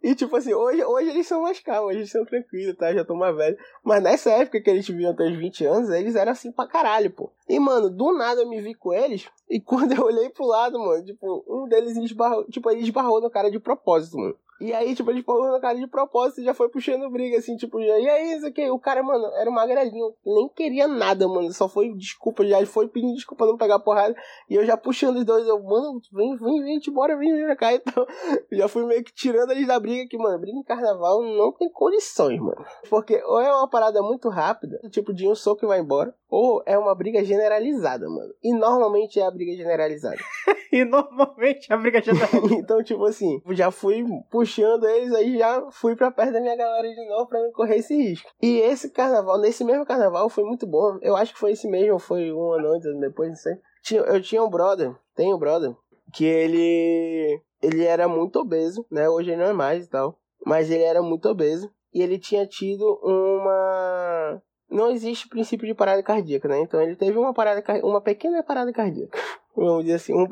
E tipo assim, hoje, hoje eles são mais calmos, hoje eles são tranquilos, tá? Já estão mais velhos. Mas nessa época que eles viviam até os 20 anos, eles eram assim pra caralho, pô. E, mano, do nada eu me vi com eles. E quando eu olhei pro lado, mano, tipo, um deles esbarrou, tipo, ele esbarrou no cara de propósito, mano. E aí, tipo, ele falou na cara de propósito e já foi puxando briga, assim, tipo, já, e aí, isso aqui? O cara, mano, era magrelinho, nem queria nada, mano, só foi desculpa, já foi pedindo desculpa não pegar porrada, e eu já puxando os dois, eu, mano, vem, vem, vem, te bora, vem, vem pra cá, então, já fui meio que tirando eles da briga, que, mano, briga em carnaval não tem condições, mano, porque ou é uma parada muito rápida, tipo, de um soco e vai embora, ou é uma briga generalizada, mano, e normalmente é a briga generalizada. e normalmente é a briga generalizada. então, tipo assim, já fui puxando eles, aí já fui pra perto da minha galera de novo pra não correr esse risco. E esse carnaval, nesse mesmo carnaval, foi muito bom. Eu acho que foi esse mesmo, foi um ano antes, depois, não sei. Eu tinha um brother, tenho um brother, que ele. Ele era muito obeso, né? Hoje ele não é mais e tal. Mas ele era muito obeso. E ele tinha tido uma. Não existe princípio de parada cardíaca, né? Então ele teve uma parada, uma pequena parada cardíaca vamos dizer assim, um,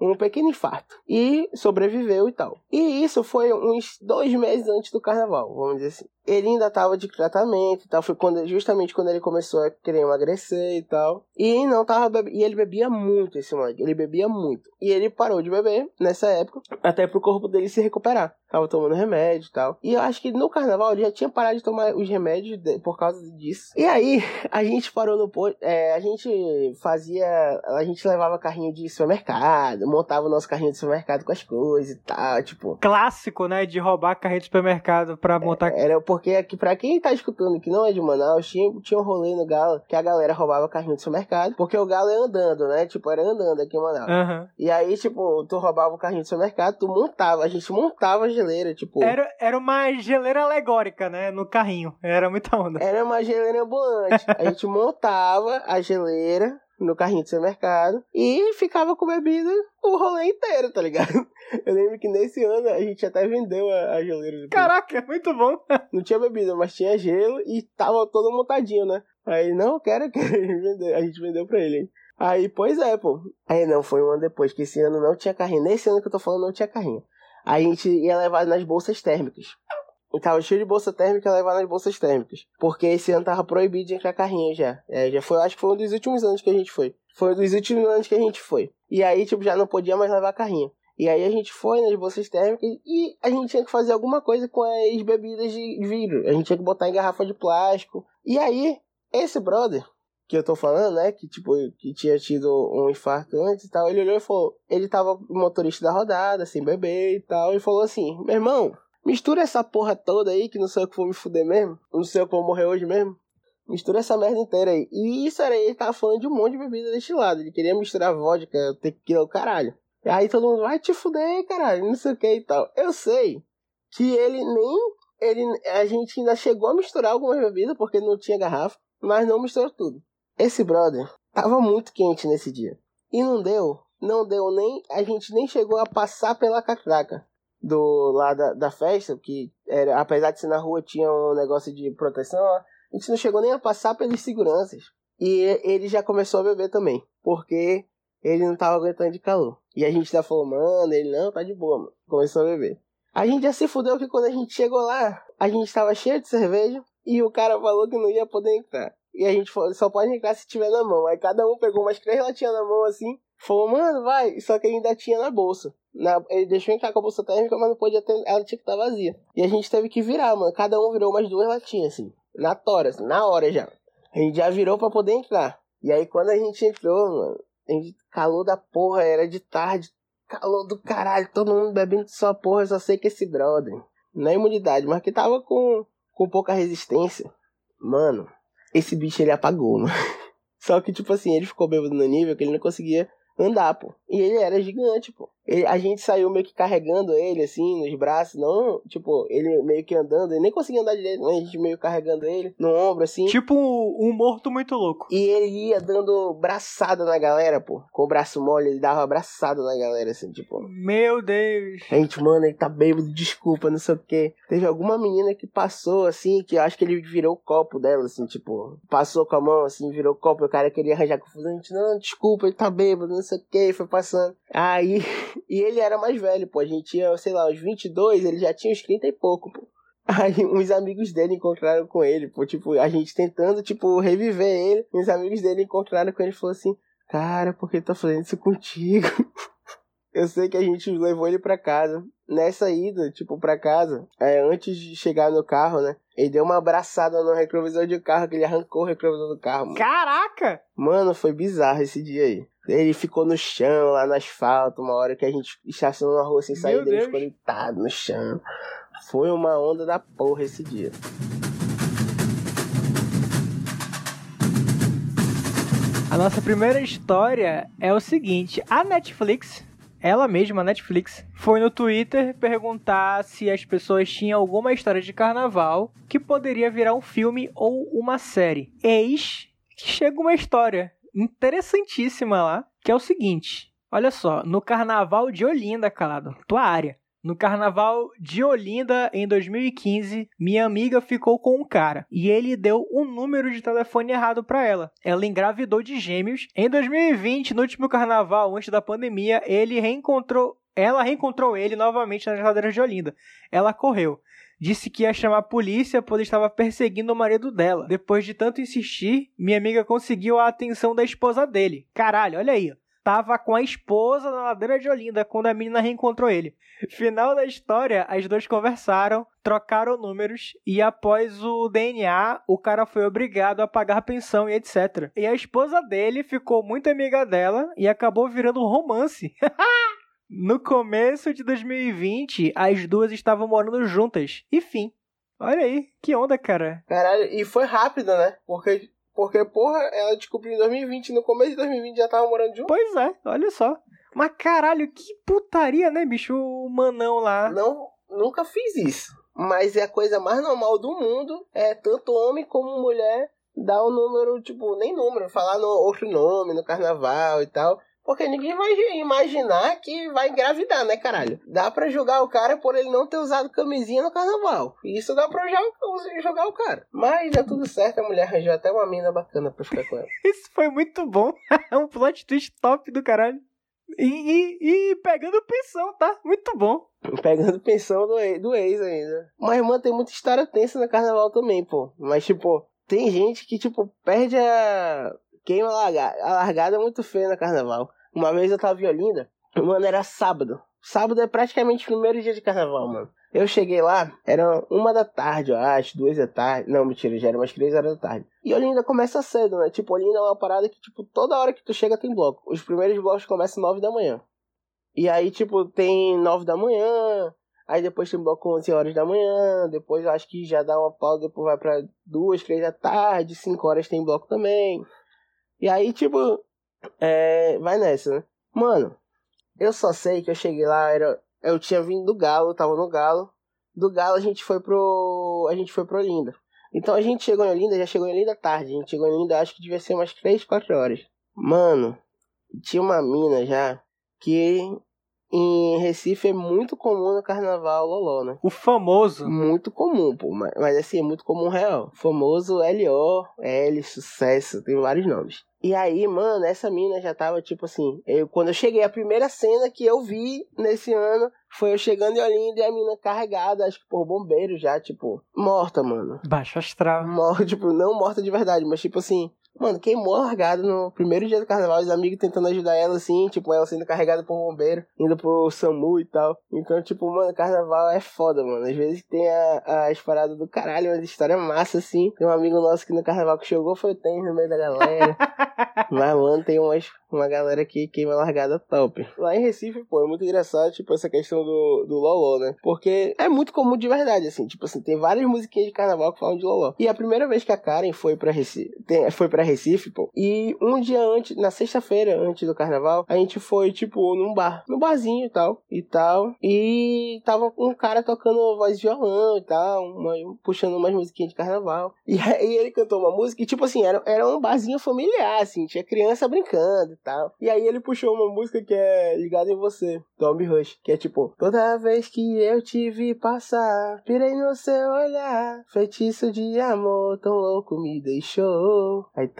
um pequeno infarto. E sobreviveu e tal. E isso foi uns dois meses antes do carnaval, vamos dizer assim. Ele ainda estava de tratamento e tal. Foi quando, justamente quando ele começou a querer emagrecer e tal. E não tava bebe... E ele bebia muito esse moleque. Ele bebia muito. E ele parou de beber nessa época. Até pro corpo dele se recuperar. Tava tomando remédio e tal. E eu acho que no carnaval ele já tinha parado de tomar os remédios de... por causa disso. E aí, a gente parou no posto. É, a gente fazia. A gente levava carrinho de supermercado. Montava o nosso carrinho de supermercado com as coisas e tal. Tipo. Clássico, né? De roubar carrinho de supermercado pra montar. Era porque aqui, pra quem tá escutando que não é de Manaus, tinha, tinha um rolê no Galo que a galera roubava carrinho de supermercado, porque o Galo é andando, né? Tipo, era andando aqui em Manaus. Uhum. E aí, tipo, tu roubava o carrinho de supermercado, tu montava, a gente montava a geleira, tipo. Era, era uma geleira alegórica, né? No carrinho. Era muita onda. Era uma geleira ambulante. a gente montava a geleira no carrinho de supermercado e ficava com bebida o rolê inteiro, tá ligado? Eu lembro que nesse ano a gente até vendeu a, a geleira. Caraca, muito bom. Não tinha bebida, mas tinha gelo e tava todo montadinho, né? Aí, não, quero, quero. A gente vendeu, a gente vendeu pra ele? Aí, pois é, pô. Aí não, foi um ano depois, que esse ano não tinha carrinho. Nesse ano que eu tô falando, não tinha carrinho. Aí a gente ia levar nas bolsas térmicas. E tava cheio de bolsa térmica, levar nas bolsas térmicas. Porque esse ano tava proibido de entrar carrinho já. É, já foi, acho que foi um dos últimos anos que a gente foi. Foi um dos últimos anos que a gente foi. E aí, tipo, já não podia mais levar carrinho. E aí a gente foi nas bolsas térmicas e a gente tinha que fazer alguma coisa com as bebidas de vidro. A gente tinha que botar em garrafa de plástico. E aí, esse brother que eu tô falando, né, que tipo, que tinha tido um infarto antes e tal, ele olhou e falou, ele tava motorista da rodada, sem beber e tal, e falou assim, meu irmão, mistura essa porra toda aí, que não sei o que vou me fuder mesmo, não sei o que vou morrer hoje mesmo. Mistura essa merda inteira aí. E isso era ele tava falando de um monte de bebida deste lado. Ele queria misturar vodka, tequila, o caralho. E aí todo mundo vai te fuder, caralho, não sei o que e tal. Eu sei que ele nem. Ele, a gente ainda chegou a misturar algumas bebidas porque não tinha garrafa, mas não misturou tudo. Esse brother tava muito quente nesse dia. E não deu, não deu nem. A gente nem chegou a passar pela catraca do lá da, da festa, que era, apesar de ser na rua, tinha um negócio de proteção. A gente não chegou nem a passar pelas seguranças. E ele já começou a beber também. Porque ele não tava aguentando de calor. E a gente já falou, mano, ele não, tá de boa, mano. Começou a beber. A gente já se fudeu que quando a gente chegou lá, a gente tava cheio de cerveja e o cara falou que não ia poder entrar. E a gente falou, só pode entrar se tiver na mão. Aí cada um pegou umas três latinhas na mão assim, falou, mano, vai. Só que ainda tinha na bolsa. Na, ele deixou entrar com a bolsa térmica, mas não podia ter, ela tinha que estar vazia. E a gente teve que virar, mano. Cada um virou umas duas latinhas, assim. Na tora, assim, na hora já. A gente já virou pra poder entrar. E aí quando a gente entrou, mano, a gente, calor da porra, era de tarde. Calor do caralho, todo mundo bebendo só porra, eu só sei que esse brother. É imunidade, mas que tava com, com pouca resistência. Mano, esse bicho ele apagou, mano. Só que, tipo assim, ele ficou bêbado no nível que ele não conseguia andar, pô. E ele era gigante, pô. Ele- a gente saiu meio que carregando ele, assim, nos braços. Não, tipo, ele meio que andando. Ele nem conseguia andar direito, mas a gente meio carregando ele no ombro, assim. Tipo um, um morto muito louco. E ele ia dando braçada na galera, pô. Com o braço mole, ele dava braçada na galera, assim, tipo. Meu Deus. A gente, mano, ele tá bêbado, desculpa, não sei o quê. Teve alguma menina que passou, assim, que eu acho que ele virou o copo dela, assim, tipo, passou com a mão, assim, virou o copo, e o cara queria arranjar confusão. A gente, não, desculpa, ele tá bêbado, não sei o quê, foi passando. Aí, e ele era mais velho, pô, a gente tinha, sei lá, uns 22, ele já tinha uns 30 e pouco, pô. Aí uns amigos dele encontraram com ele, pô, tipo, a gente tentando, tipo, reviver ele. E os amigos dele encontraram com ele e falaram assim, cara, por que tá fazendo isso contigo? Eu sei que a gente levou ele pra casa. Nessa ida, tipo, pra casa, é, antes de chegar no carro, né? Ele deu uma abraçada no retrovisor de carro, que ele arrancou o retrovisor do carro. Mano, Caraca! Mano, foi bizarro esse dia aí. Ele ficou no chão, lá no asfalto, uma hora que a gente estacionou na rua sem sair dele, ficou deitado no chão. Foi uma onda da porra esse dia. A nossa primeira história é o seguinte: a Netflix, ela mesma, a Netflix, foi no Twitter perguntar se as pessoas tinham alguma história de carnaval que poderia virar um filme ou uma série. Eis que chega uma história interessantíssima lá, que é o seguinte: olha só, no carnaval de Olinda, calado, tua área. No carnaval de Olinda, em 2015, minha amiga ficou com um cara e ele deu um número de telefone errado pra ela. Ela engravidou de gêmeos. Em 2020, no último carnaval, antes da pandemia, ele reencontrou. Ela reencontrou ele novamente nas ladeiras de Olinda. Ela correu. Disse que ia chamar a polícia pois estava perseguindo o marido dela. Depois de tanto insistir, minha amiga conseguiu a atenção da esposa dele. Caralho, olha aí. Tava com a esposa na ladeira de Olinda quando a menina reencontrou ele. Final da história, as duas conversaram, trocaram números e após o DNA, o cara foi obrigado a pagar pensão e etc. E a esposa dele ficou muito amiga dela e acabou virando um romance. no começo de 2020, as duas estavam morando juntas. E fim. Olha aí, que onda, cara. Caralho, e foi rápido, né? Porque, porque porra, ela descobriu em 2020, no começo de 2020 já tava morando junto. Pois é, olha só. Mas caralho, que putaria, né, bicho? O manão lá. Não, nunca fiz isso. Mas é a coisa mais normal do mundo. É tanto homem como mulher dar o um número, tipo, nem número, falar no outro nome no carnaval e tal. Porque ninguém vai imaginar que vai engravidar, né, caralho? Dá pra julgar o cara por ele não ter usado camisinha no carnaval. Isso dá pra jogar o cara. Mas dá tudo certo, a mulher arranjou até uma mina bacana pra ficar com ela. Isso foi muito bom. É um plot twist top do caralho. E, e, e, pegando pensão, tá? Muito bom. Pegando pensão do, do ex ainda. Mas, mano, tem muita história tensa no carnaval também, pô. Mas, tipo, tem gente que, tipo, perde a. Queima a largada. A largada é muito feia no carnaval. Uma vez eu tava em Olinda, mano, era sábado. Sábado é praticamente o primeiro dia de carnaval, mano. Eu cheguei lá, era uma da tarde, eu acho, duas da tarde. Não, mentira, já era umas três horas da tarde. E Olinda começa cedo, né? Tipo, Olinda é uma parada que, tipo, toda hora que tu chega tem bloco. Os primeiros blocos começam nove da manhã. E aí, tipo, tem nove da manhã, aí depois tem bloco onze horas da manhã, depois eu acho que já dá uma pausa, depois vai pra duas, três da tarde, cinco horas tem bloco também. E aí, tipo, é, vai nessa, né? Mano, eu só sei que eu cheguei lá, era, eu tinha vindo do Galo, tava no Galo. Do Galo a gente foi pro. A gente foi pro Olinda. Então a gente chegou em Olinda, já chegou em Olinda tarde. A gente chegou em Olinda, acho que devia ser umas 3, 4 horas. Mano, tinha uma mina já que em Recife é muito comum no carnaval loló, né? O famoso. Muito comum, pô. Mas, mas assim, é muito comum real. Famoso L.O., L, sucesso, tem vários nomes. E aí, mano, essa mina já tava tipo assim. Eu, quando eu cheguei, a primeira cena que eu vi nesse ano foi eu chegando em Olinda e a mina carregada, acho que por bombeiro já, tipo, morta, mano. Baixo astral. Morta, tipo, não morta de verdade, mas tipo assim, Mano, queimou largado no primeiro dia do carnaval, os amigos tentando ajudar ela assim, tipo, ela sendo carregada por bombeiro, indo pro SAMU e tal. Então, tipo, mano, carnaval é foda, mano. Às vezes tem a, as paradas do caralho, uma história massa assim. Tem um amigo nosso que no carnaval que jogou foi o tênis no meio da galera. Mas, mano, tem umas, uma galera que queima largada top. Lá em Recife, pô, é muito engraçado, tipo, essa questão do, do Loló, né? Porque é muito comum de verdade, assim. Tipo assim, tem várias musiquinhas de carnaval que falam de Loló. E a primeira vez que a Karen foi pra Recife, tem, foi pra Recife, pô. E um dia antes, na sexta-feira, antes do carnaval, a gente foi, tipo, num bar, num barzinho e tal, e tal. E tava um cara tocando voz de violão e tal, uma, puxando umas musiquinhas de carnaval. E aí ele cantou uma música e, tipo assim, era, era um barzinho familiar, assim, tinha criança brincando e tal. E aí ele puxou uma música que é Ligada em Você, Tommy Rush, que é tipo, toda vez que eu te vi passar, pirei no seu olhar, feitiço de amor tão louco me deixou. Aí,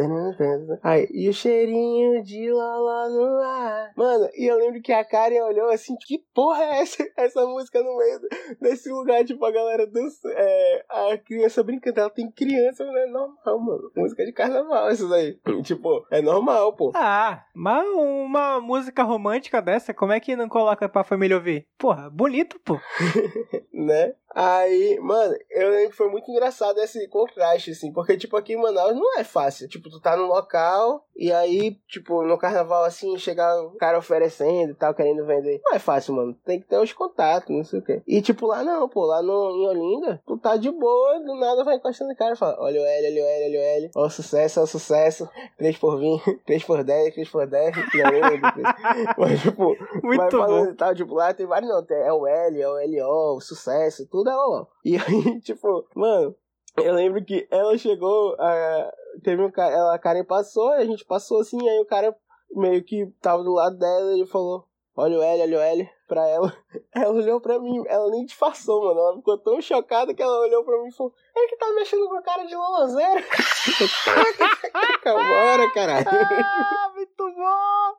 aí e o cheirinho de loló no ar. Mano, e eu lembro que a Karen olhou assim, que porra é essa, essa música no meio desse lugar, tipo, a galera dança, é, a criança brincando, ela tem criança, mas é normal, mano. Música de carnaval, isso daí. tipo, é normal, pô. Ah, mas uma música romântica dessa, como é que não coloca pra família ouvir? Porra, bonito, pô. né? Aí, mano, eu lembro que foi muito engraçado esse contraste, assim, porque, tipo, aqui em Manaus não é fácil. Tipo, tu tá num local e aí, tipo, no carnaval, assim, chegar o cara oferecendo e tal, querendo vender. Não é fácil, mano. Tem que ter os contatos, não sei o quê. E, tipo, lá não, pô, lá no, em Olinda, tu tá de boa, do nada vai encostando o cara e fala: olha o L, olha o L, olha o L. Ó, sucesso, ó, sucesso. 3 por 20, 3 por 10, 3 por 10. Mas, tipo, muito vai falando e tal, tipo, lá tem vários, não, é o L, é o LO, o sucesso, tudo é LO. E aí, tipo, mano, eu lembro que ela chegou, a, teve um cara, ela, a Karen passou, a gente passou assim, aí o cara meio que tava do lado dela e ele falou, olha o L, olha o L, pra ela. Ela olhou pra mim, ela nem disfarçou, mano. Ela ficou tão chocada que ela olhou pra mim e falou, ele que tá mexendo com a cara de lolozeiro. Bora, caralho. Ah, muito bom!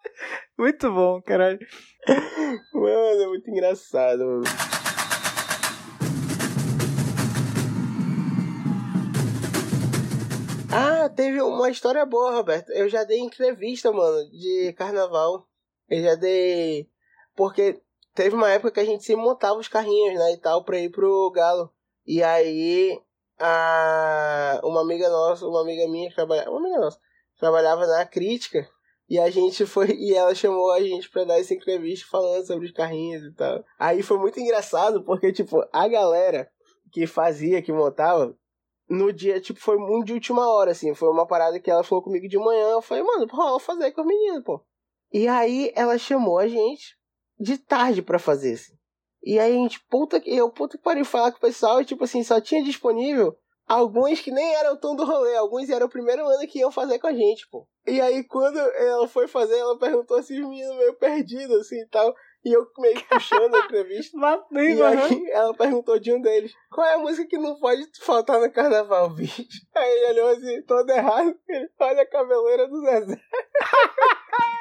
Muito bom, caralho. Mano, é muito engraçado, mano. Ah, teve uma história boa, Roberto. Eu já dei entrevista, mano, de carnaval. Eu já dei. Porque teve uma época que a gente se montava os carrinhos, né, e tal, pra ir pro Galo. E aí, a... uma amiga nossa, uma amiga minha que trabalhava. Uma amiga nossa, trabalhava na crítica. E a gente foi. E ela chamou a gente pra dar essa entrevista falando sobre os carrinhos e tal. Aí foi muito engraçado, porque, tipo, a galera que fazia, que montava, no dia, tipo, foi muito de última hora, assim. Foi uma parada que ela falou comigo de manhã. Eu falei, mano, pô, vou fazer com os meninos, pô. E aí ela chamou a gente de tarde pra fazer, assim. E aí a gente, puta que. Eu, puta que pariu, falar com o pessoal e, tipo assim, só tinha disponível alguns que nem eram tão do rolê, alguns eram o primeiro ano que iam fazer com a gente, pô. E aí, quando ela foi fazer, ela perguntou assim, os meninos meio perdidos, assim e tal. E eu meio que puxando a entrevista. Matei, E aí ela perguntou de um deles, qual é a música que não pode faltar no carnaval, bicho? Aí ele olhou assim, todo errado, ele, olha a cabeleira do Zezé.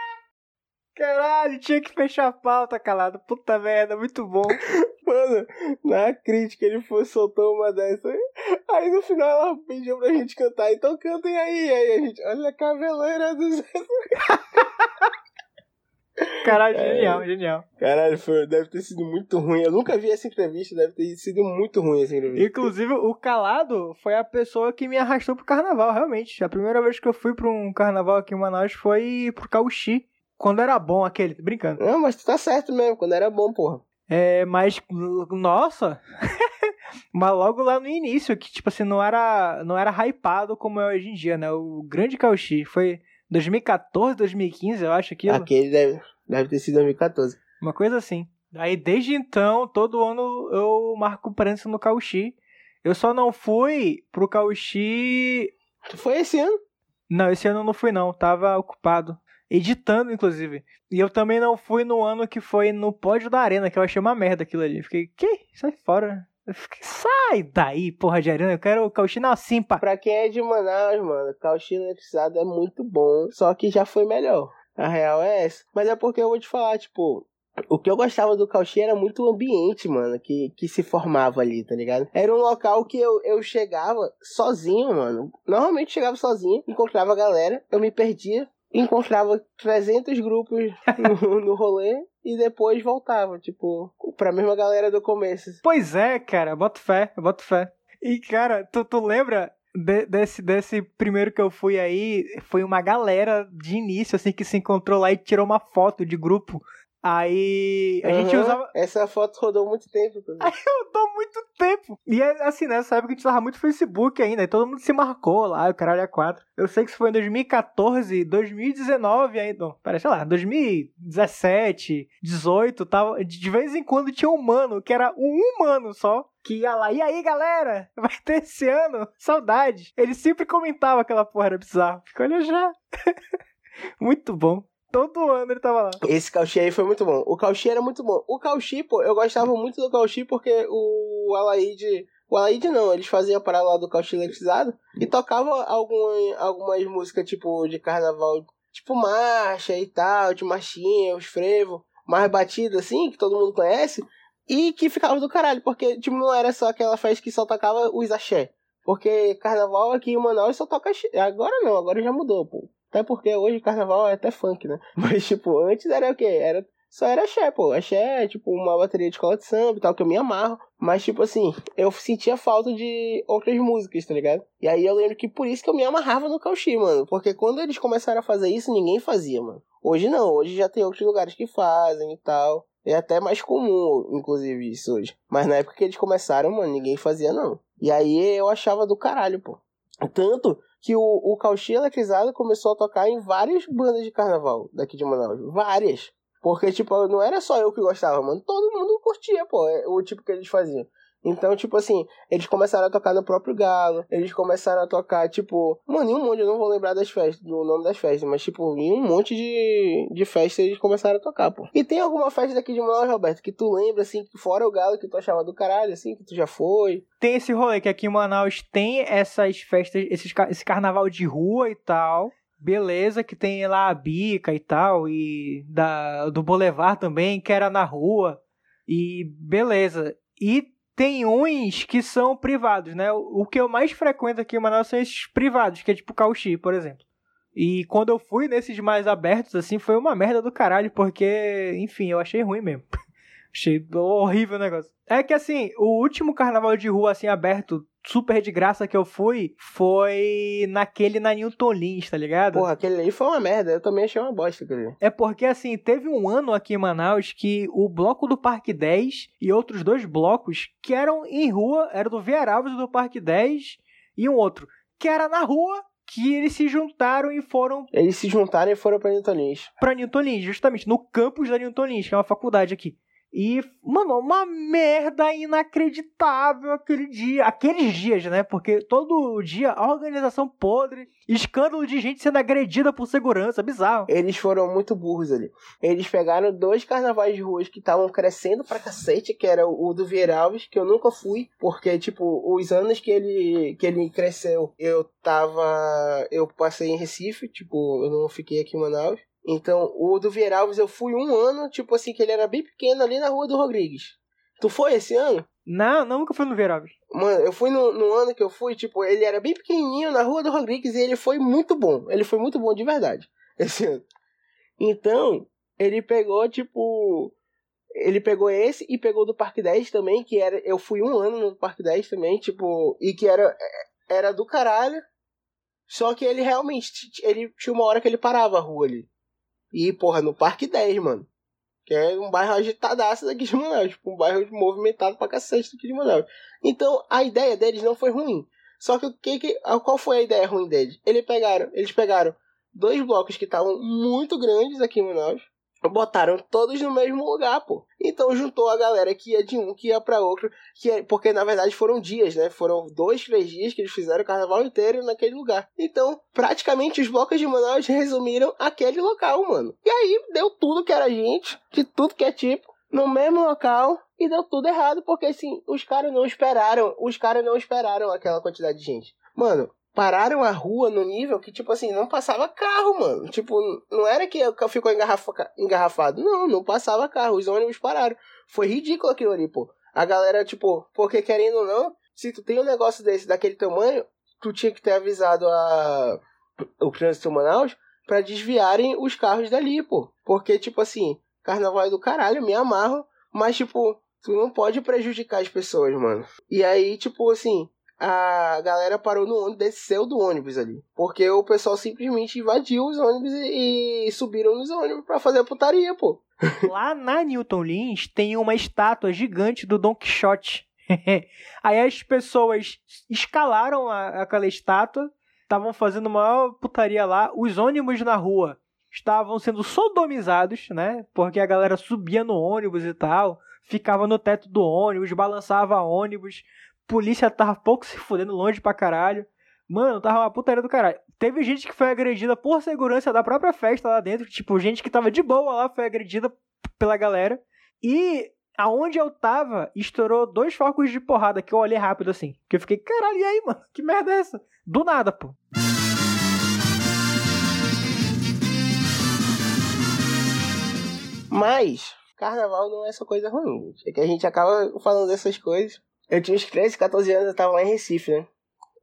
Caralho, tinha que fechar a pauta, calado. Puta merda, muito bom. Mano, na crítica ele foi, soltou uma dessa. Aí no final ela pediu pra gente cantar, então cantem aí. Aí a gente, olha a cabeleira do Zezé. Caralho, É. genial, genial. Caralho, foi, deve ter sido muito ruim. Eu nunca vi essa entrevista, deve ter sido muito ruim essa entrevista. Inclusive, o Calado foi a pessoa que me arrastou pro carnaval, realmente. A primeira vez que eu fui pra um carnaval aqui em Manaus foi pro Cauxi. Quando era bom aquele, brincando. Não, mas tu tá certo mesmo, quando era bom, porra. É, mas, nossa. mas logo lá no início, que tipo assim, não era, não era hypado como é hoje em dia, né? O grande Cauxi foi 2014, 2015, eu acho aquilo. Aquele deve, deve ter sido 2014. Uma coisa assim. Aí desde então, todo ano eu marco presença no Cauxi. Eu só não fui pro Cauxi. Foi esse ano? Não, esse ano eu não fui não, tava ocupado. Editando, inclusive. E eu também não fui no ano que foi no pódio da arena, que eu achei uma merda aquilo ali. Fiquei, que? Sai fora. Eu fiquei, sai daí, porra de arena. Eu quero o Cauxi na Simpa. Pra quem é de Manaus, mano, Cauchy eletricizado é muito bom, só que já foi melhor. A real é essa. Mas é porque eu vou te falar, tipo, o que eu gostava do Cauchy era muito o ambiente, mano, que, que se formava ali, tá ligado? Era um local que eu, eu chegava sozinho, mano. Normalmente chegava sozinho, encontrava a galera, eu me perdia, encontrava 300 grupos no, no rolê e depois voltava, tipo, pra mesma galera do começo. Pois é, cara, boto fé, boto fé. E, cara, tu, tu lembra de- desse, desse primeiro que eu fui aí? Foi uma galera de início, assim, que se encontrou lá e tirou uma foto de grupo. Aí a gente Aham, usava. Essa foto rodou muito tempo. inclusive. Eu dou muito tempo. E é assim, nessa época a gente usava muito Facebook ainda. E todo mundo se marcou lá, o caralho é quatro. Eu sei que isso foi em 2014, 2019 ainda. Pera, sei lá, 2017, 18, tava. De vez em quando tinha um mano, que era um humano só. Que ia lá, e aí galera, vai ter esse ano? Saudade. Ele sempre comentava aquela porra, era bizarro. Fica, olha já. muito bom. Todo ano ele tava lá. Esse Cauchy aí foi muito bom. O Cauchy era muito bom. O Cauchy, pô, eu gostava muito do Cauchy porque o Alaide. O Alaide não, eles faziam a parada lá do Cauchy eletrizado e tocava alguma, algumas músicas tipo de carnaval, tipo marcha e tal, de marchinha, os frevo, mais batido assim, que todo mundo conhece, e que ficava do caralho, porque tipo, não era só aquela festa que só tocava os axé. Porque carnaval aqui em Manaus só toca axé. Agora não, agora já mudou, pô. Até porque hoje carnaval é até funk, né? Mas, tipo, antes era o quê? Era, só era axé, pô. Axé é, tipo, uma bateria de escola de samba e tal, que eu me amarro. Mas, tipo assim, eu sentia falta de outras músicas, tá ligado? E aí eu lembro que por isso que eu me amarrava no Cauchy, mano. Porque quando eles começaram a fazer isso, ninguém fazia, mano. Hoje não, hoje já tem outros lugares que fazem e tal. É até mais comum, inclusive, isso hoje. Mas na época que eles começaram, mano, ninguém fazia, não. E aí eu achava do caralho, pô. Tanto que o, o Cauchy Eletrizado começou a tocar em várias bandas de carnaval daqui de Manaus. Várias. Porque, tipo, não era só eu que gostava, mano. Todo mundo curtia, pô, é o tipo que eles faziam. Então, tipo assim, eles começaram a tocar no próprio Galo. Eles começaram a tocar, tipo... Mano, em um monte, eu não vou lembrar das festas, do nome das festas. Mas, tipo, em um monte de, de festas eles começaram a tocar, pô. E tem alguma festa daqui de Manaus, Roberto, que tu lembra, assim, fora o Galo, que tu achava do caralho, assim, que tu já foi? tem esse rolê que aqui em Manaus tem essas festas, esses, esse carnaval de rua e tal. Beleza, que tem lá a bica e tal, e da, do Boulevard também, que era na rua. E beleza. E tem uns que são privados, né? O, que eu mais frequento aqui em Manaus são esses privados, que é tipo Cauchy, por exemplo. E quando eu fui nesses mais abertos, assim, foi uma merda do caralho, porque, enfim, eu achei ruim mesmo. Achei horrível o negócio. É que assim, o último carnaval de rua assim aberto, super de graça que eu fui, foi naquele na Newton Lins, tá ligado? Porra, aquele ali foi uma merda. Eu também achei uma bosta aquele ali. É porque assim, teve um ano aqui em Manaus que o bloco do Parque 10 e outros dois blocos que eram em rua, era do Vieralves do Parque 10 e um outro, que era na rua, que eles se juntaram e foram Eles se juntaram e foram pra Newton Lins. pra Newton Lins, justamente, no campus da Newton Lins, que é uma faculdade aqui. E, mano, uma merda inacreditável aquele dia. Aqueles dias, né? Porque todo dia a organização podre, escândalo de gente sendo agredida por segurança, bizarro. Eles foram muito burros ali. Eles pegaram dois carnavais de ruas que estavam crescendo pra cacete, que era o do Vieralves, que eu nunca fui, porque, tipo, os anos que ele, que ele cresceu, eu tava. Eu passei em Recife, tipo, eu não fiquei aqui em Manaus. Então, o do Vieralves eu fui um ano, tipo assim, que ele era bem pequeno ali na rua do Rodrigues. Tu foi esse ano? Não, não, nunca fui no Vieralves. Mano, eu fui no, no, ano que eu fui, tipo, ele era bem pequenininho na rua do Rodrigues e ele foi muito bom. Ele foi muito bom de verdade, esse ano. Então, ele pegou, tipo. Ele pegou esse e pegou do Parque 10 também, que era. Eu fui um ano no Parque 10 também, tipo. E que era. Era do caralho. Só que ele realmente. Ele tinha uma hora que ele parava a rua ali. E, porra, no Parque 10, mano. Que é um bairro agitadaço daqui de Manaus. Tipo, um bairro movimentado pra cacete daqui de Manaus. Então, a ideia deles não foi ruim. Só que o que, que qual foi a ideia ruim deles? Eles pegaram, eles pegaram dois blocos que estavam muito grandes aqui em Manaus botaram todos no mesmo lugar, pô. Então juntou a galera que ia de um, que ia para outro, que é, porque na verdade foram dias, né? Foram dois, três dias que eles fizeram o carnaval inteiro naquele lugar. Então, praticamente os blocos de Manaus resumiram aquele local, mano. E aí deu tudo que era gente, de tudo que é tipo, no mesmo local e deu tudo errado, porque assim, os caras não esperaram, os caras não esperaram aquela quantidade de gente. Mano, pararam a rua no nível que, tipo assim, não passava carro, mano. Tipo, não era que ficou engarrafa, engarrafado. Não, não passava carro. Os ônibus pararam. Foi ridículo aquilo ali, pô. A galera, tipo, porque querendo ou não, se tu tem um negócio desse, daquele tamanho, tu tinha que ter avisado a o trânsito Manaus para desviarem os carros dali, pô. Porque, tipo assim, carnaval é do caralho, me amarro, mas, tipo, tu não pode prejudicar as pessoas, mano. E aí, tipo assim, a galera parou no ônibus, desceu do ônibus ali. Porque o pessoal simplesmente invadiu os ônibus e, e subiram nos ônibus para fazer a putaria, pô. Lá na Newton Lins tem uma estátua gigante do Don Quixote. Aí as pessoas escalaram a, aquela estátua, estavam fazendo uma putaria lá. Os ônibus na rua estavam sendo sodomizados, né? Porque a galera subia no ônibus e tal, ficava no teto do ônibus, balançava ônibus polícia tava pouco se fudendo longe pra caralho. Mano, tava uma putaria do caralho. Teve gente que foi agredida por segurança da própria festa lá dentro. Tipo, gente que tava de boa lá foi agredida pela galera. E aonde eu tava, estourou dois focos de porrada que eu olhei rápido assim. Que eu fiquei, caralho, e aí, mano? Que merda é essa? Do nada, pô. Mas, carnaval não é essa coisa ruim. É que a gente acaba falando dessas coisas eu tinha uns 13, 14 anos, eu tava lá em Recife, né?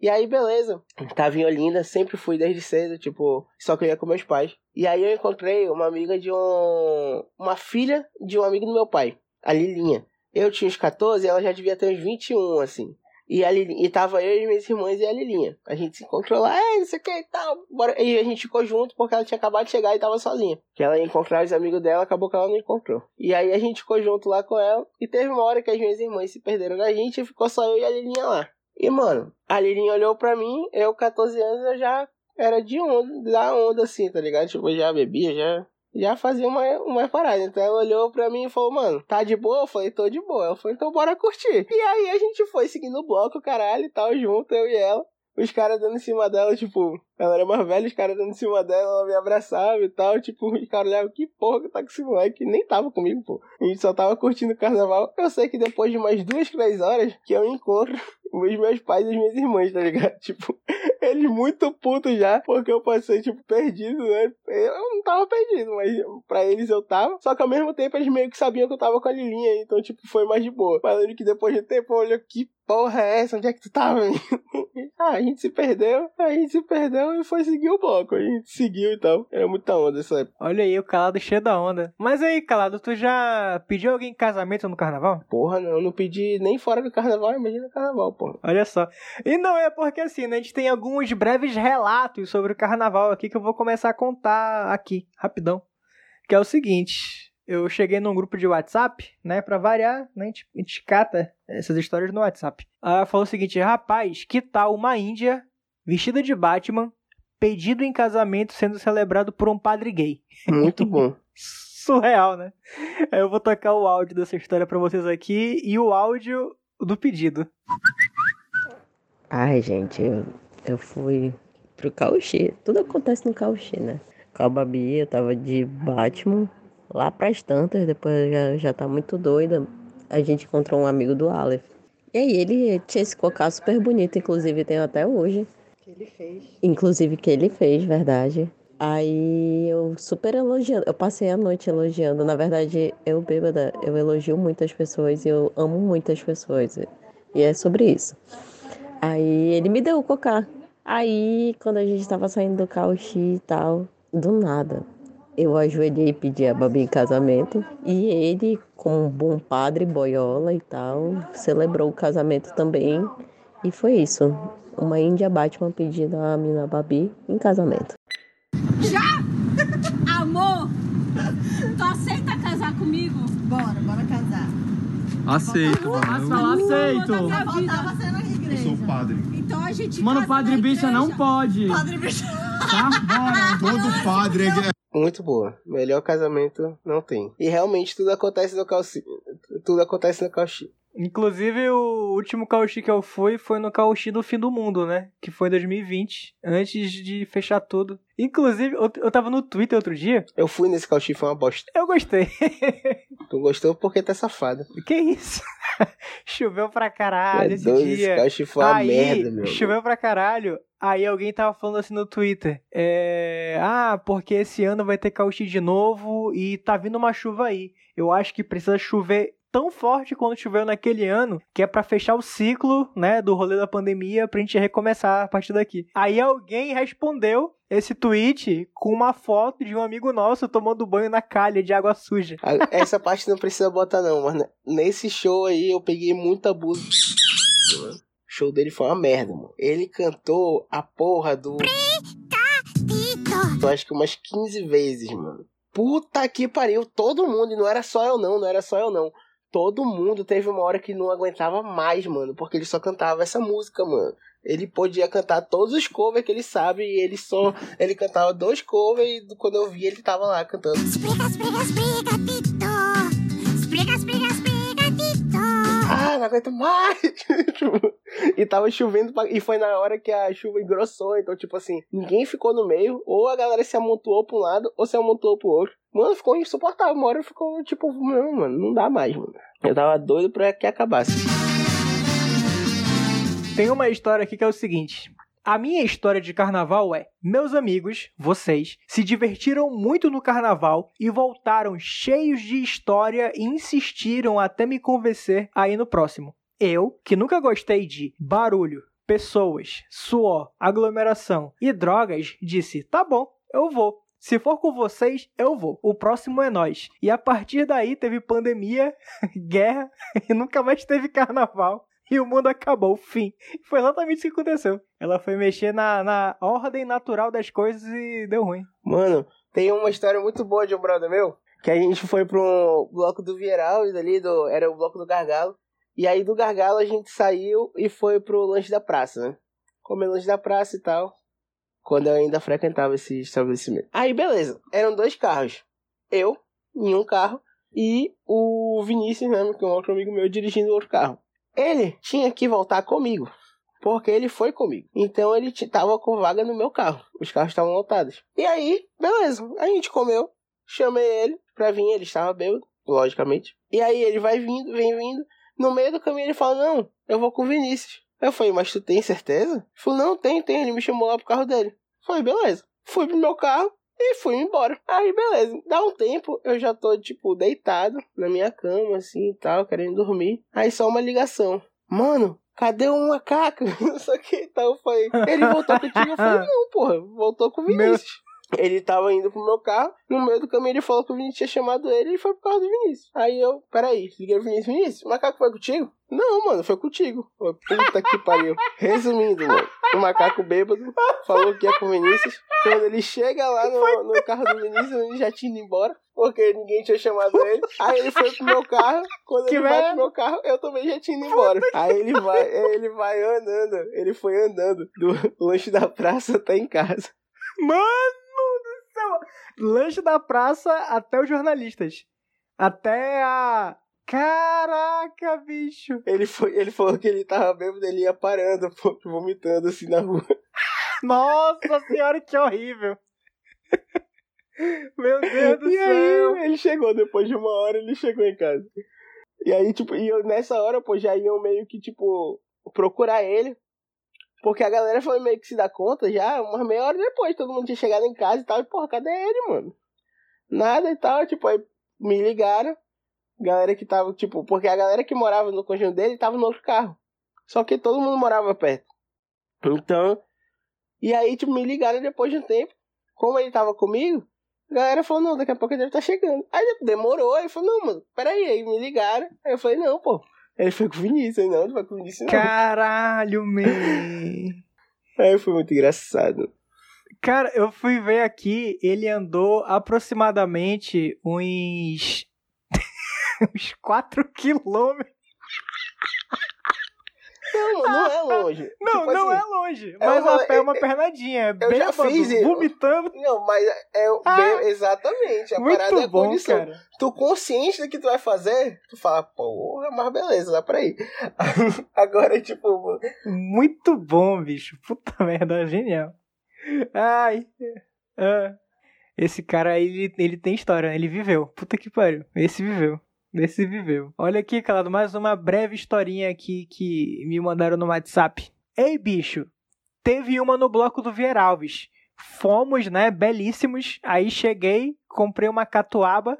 E aí, beleza. Tava em Olinda, sempre fui desde cedo, tipo, só que eu ia com meus pais. E aí eu encontrei uma amiga de um. Uma filha de um amigo do meu pai, a Lilinha. Eu tinha uns 14 e ela já devia ter uns 21, assim. E, a Lilinha, e tava eu e minhas irmãs e a Lilinha. A gente se encontrou lá, é, não sei o que e tal. Bora. E a gente ficou junto porque ela tinha acabado de chegar e tava sozinha. Que ela ia encontrar os amigos dela, acabou que ela não encontrou. E aí a gente ficou junto lá com ela. E teve uma hora que as minhas irmãs se perderam da gente e ficou só eu e a Lilinha lá. E, mano, a Lilinha olhou pra mim, eu, 14 anos, eu já era de onda, da onda assim, tá ligado? Tipo, eu já bebia, já já fazia uma, uma parada. Então ela olhou pra mim e falou, mano, tá de boa? Eu falei, tô de boa. Ela falou, então bora curtir. E aí a gente foi seguindo o bloco, caralho, e tal, junto, eu e ela. Os caras dando em cima dela, tipo, ela era mais velha, os caras dando em cima dela, ela me abraçava e tal, tipo, os caras olhavam, que porra que tá com esse moleque? Nem tava comigo, pô. A gente só tava curtindo o carnaval. Eu sei que depois de mais duas, três horas, que eu encontro os meus pais e as minhas irmãs, tá ligado? Tipo, eles muito putos já, porque eu passei, tipo, perdido, né? Eu não tava perdido, mas pra eles eu tava. Só que ao mesmo tempo eles meio que sabiam que eu tava com a Lilinha, então, tipo, foi mais de boa. Lembro que depois de tempo olhei, que porra é essa? Onde é que tu tava? ah, a gente se perdeu, a gente se perdeu e foi seguir o bloco. A gente seguiu e tal. Era muita onda essa época. Olha aí, o calado cheio da onda. Mas aí, calado, tu já pediu alguém em casamento no carnaval? Porra, não, eu não pedi nem fora do carnaval, imagina o carnaval, porra. Olha só. E não é porque assim, né? A gente tem alguns breves relatos sobre o carnaval aqui que eu vou começar a contar aqui, rapidão. Que é o seguinte. Eu cheguei num grupo de WhatsApp, né? Pra variar, né? A gente, a gente cata essas histórias no WhatsApp. Ela falou o seguinte: rapaz, que tal uma Índia vestida de Batman, pedido em casamento sendo celebrado por um padre gay? Muito bom. surreal, né? Eu vou tocar o áudio dessa história pra vocês aqui e o áudio do pedido. Ai, gente, eu, eu fui pro Cauchê. Tudo acontece no Cauchê, né? Com a Babi, eu tava de Batman. Lá pras tantas, depois já, já tá muito doida. A gente encontrou um amigo do Aleph. E aí ele tinha esse cocá super bonito, inclusive tem até hoje. Inclusive que ele fez, verdade. Aí eu super elogiando. Eu passei a noite elogiando. Na verdade, eu bêbada, eu elogio muitas pessoas e eu amo muitas pessoas. E é sobre isso. Aí ele me deu o cocá. Aí, quando a gente tava saindo do cauchi e tal, do nada, eu ajoelhei e pedi a Babi em casamento. E ele, como um bom padre boiola e tal, celebrou o casamento também. E foi isso. Uma índia Batman pedindo a mina Babi em casamento. Amor, tu aceita casar comigo? Bora, bora casar. Aceito, mano. Fala, aceito. Eu sou padre. Então a gente Mano, padre bicha não pode. Padre bicha. Tá? Bora. Todo padre é Muito boa. Melhor casamento não tem. E realmente tudo acontece no calci. Tudo acontece no calci. Inclusive, o último Cauchy que eu fui foi no Cauchy do fim do mundo, né? Que foi em 2020, antes de fechar tudo. Inclusive, eu, eu tava no Twitter outro dia, Eu fui nesse calci, foi uma bosta. eu gostei. Tu gostou porque tá safado. que isso? Choveu pra caralho é esse esse dia. calci foi uma Aí, merda, meu. choveu pra caralho. Aí alguém tava falando assim no Twitter. É. Ah, porque esse ano vai ter cauchy de novo e tá vindo uma chuva aí. Eu acho que precisa chover tão forte quanto choveu naquele ano, que é pra fechar o ciclo, né, do rolê da pandemia pra gente recomeçar a partir daqui. Aí alguém respondeu esse tweet com uma foto de um amigo nosso tomando banho na calha de água suja. Essa parte não precisa botar, não, mas nesse show aí eu peguei muito abuso. O show dele foi uma merda, mano. Ele cantou a porra do. Eu acho que umas 15 vezes, mano. Puta que pariu, todo mundo, e não era só eu não, não era só eu não. Todo mundo teve uma hora que não aguentava mais, mano, porque ele só cantava essa música, mano. Ele podia cantar todos os covers que ele sabe e ele só. Ele cantava dois covers e quando eu vi ele tava lá cantando. Explica, explica, explica, não aguento mais! Tipo, e tava chovendo, pra- e foi na hora que a chuva engrossou, então, tipo assim, ninguém ficou no meio, ou a galera se amontoou pra um lado, ou se amontoou pro outro. Mano, ficou insuportável, uma hora ficou, tipo, não, mano, não dá mais, mano. Eu tava doido pra que acabasse. Tem uma história aqui que é o seguinte. A minha história de carnaval é: meus amigos, vocês, se divertiram muito no carnaval e voltaram cheios de história e insistiram até me convencer a ir no próximo. Eu, que nunca gostei de barulho, pessoas, suor, aglomeração e drogas, disse: tá bom, eu vou. Se for com vocês, eu vou. O próximo é nós. E a partir daí teve pandemia, guerra e nunca mais teve carnaval. E o mundo acabou, fim. Foi exatamente isso que aconteceu. Ela foi mexer na, na ordem natural das coisas e deu ruim. Mano, tem uma história muito boa de um brother meu, que a gente foi pro bloco do Vieral, dali do, era o bloco do Gargalo. E aí do Gargalo a gente saiu e foi pro lanche da praça, né? Comer lanche da praça e tal. Quando eu ainda frequentava esse estabelecimento. Aí beleza, eram dois carros. Eu, em um carro, e o Vinícius, né, que é um outro amigo meu, dirigindo outro carro. Ele tinha que voltar comigo. Porque ele foi comigo. Então ele tava com vaga no meu carro. Os carros estavam lotados. E aí, beleza. A gente comeu. Chamei ele pra vir. Ele estava bêbado, logicamente. E aí ele vai vindo, vem vindo. No meio do caminho ele fala: Não, eu vou com o Vinícius. Eu falei: Mas tu tem certeza? Ele Não, tem, tem. Ele me chamou lá pro carro dele. Eu falei: Beleza. Fui pro meu carro. E fui embora. Aí, beleza. Dá um tempo, eu já tô, tipo, deitado na minha cama, assim e tal, querendo dormir. Aí só uma ligação. Mano, cadê o macaco? Só que então falei, ele voltou contigo? Eu falei, não, porra, voltou com o Vinícius. Ele tava indo pro meu carro, no meio do caminho ele falou que o Vinícius tinha chamado ele e foi por causa do Vinícius. Aí eu, peraí, liguei pro Vinícius, Vinícius, o macaco foi contigo? Não, mano, foi contigo. Eu, Puta que pariu. Resumindo, mano, o macaco bêbado falou que ia com o Vinícius. Quando ele chega lá no, no carro do Vinícius, ele já tinha ido embora, porque ninguém tinha chamado ele. Aí ele foi pro meu carro, quando Que ele vai pro meu carro, eu também já tinha ido embora. Aí ele vai, ele vai andando, ele foi andando do lanche da praça até em casa. Mano! Lanche da praça até os jornalistas. Até a. Caraca, bicho! Ele, foi, ele falou que ele tava bêbado, ele ia parando, pô, vomitando assim na rua. Nossa senhora, que horrível! Meu Deus do e céu! aí, ele chegou, depois de uma hora, ele chegou em casa. E aí, tipo, e eu, nessa hora, pô, já iam meio que, tipo, procurar ele. Porque a galera foi meio que se dar conta já, umas meia hora depois, todo mundo tinha chegado em casa e tal, e porra, cadê ele, mano? Nada e tal, tipo, aí me ligaram. Galera que tava, tipo, porque a galera que morava no conjunto dele tava no outro carro. Só que todo mundo morava perto. Então, e aí, tipo, me ligaram depois de um tempo. Como ele tava comigo, a galera falou, não, daqui a pouco ele deve estar chegando. Aí demorou, aí falou, não, mano, peraí, aí me ligaram. Aí eu falei, não, pô. Ele foi com o Vinícius, não, ele foi com o Vinícius não. Caralho, man! Aí foi muito engraçado. Cara, eu fui ver aqui, ele andou aproximadamente uns. uns 4 quilômetros. Não, não é longe. Não, Tipo não assim, é longe. é Mas a pé é uma é- pernadinha. É eu já fiz vomitando. Não, mas é Ah, bem- exatamente. A parada é Muito a bom, condição. cara. Tu consciente do que tu vai fazer, tu fala, porra, mas beleza, dá pra ir. Agora, tipo, Muito bom, bicho. Puta merda, genial. Ai. ah. Esse cara aí, ele, ele tem história, ele viveu. Puta que pariu. Esse viveu. Esse viveu. Olha aqui, calado, mais uma breve historinha aqui que me mandaram no WhatsApp. Ei, bicho. Teve uma no bloco do Vieralves. Fomos, né? Belíssimos. Aí cheguei, comprei uma catuaba.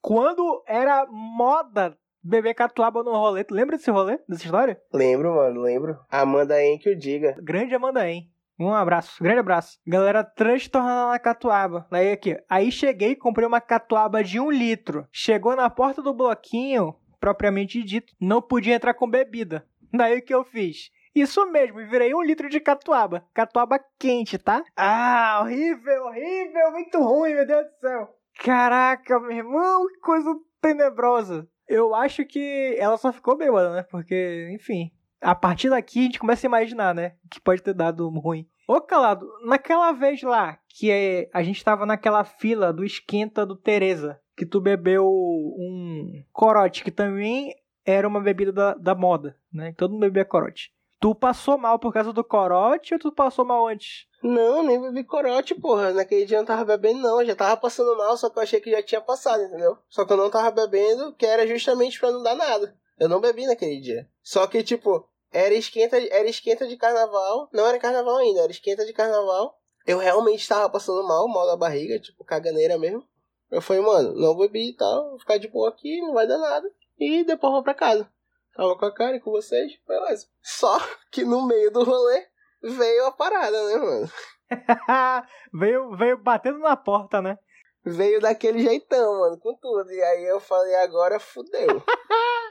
Quando era moda beber catuaba no rolê. Tu lembra desse rolê? Dessa história? lembro, mano, lembro. Amanda hein que eu diga. Grande Amanda, hein? Um abraço, grande abraço. Galera transtornada na catuaba. Aí aqui, aí cheguei, comprei uma catuaba de um litro. Chegou na porta do bloquinho, propriamente dito, não podia entrar com bebida. Daí o que eu fiz? Isso mesmo, virei um litro de catuaba. Catuaba quente, tá? Ah, horrível, horrível, muito ruim, meu Deus do céu. Caraca, meu irmão, que coisa tenebrosa. Eu acho que ela só ficou bêbada, né? Porque, enfim, a partir daqui a gente começa a imaginar, né? Que pode ter dado ruim. Ô, Calado, naquela vez lá que é, a gente tava naquela fila do esquenta do Tereza, que tu bebeu um corote, que também era uma bebida da, da moda, né? Todo mundo bebia corote. Tu passou mal por causa do corote ou tu passou mal antes? Não, nem bebi corote, porra. Naquele dia eu não tava bebendo, não. Eu já tava passando mal, só que eu achei que já tinha passado, entendeu? Só que eu não tava bebendo, que era justamente pra não dar nada. Eu não bebi naquele dia. Só que, tipo, era esquenta, era esquenta de carnaval. Não era carnaval ainda, era esquenta de carnaval. Eu realmente tava passando mal, mal da barriga, tipo, caganeira mesmo. Eu falei, mano, não bebi e tal, vou ficar de boa aqui, não vai dar nada. E depois vou pra casa. Tava com a cara e com vocês, beleza. Só que no meio do rolê veio a parada, né, mano? veio, veio batendo na porta, né? Veio daquele jeitão, mano, com tudo. E aí eu falei, agora fudeu.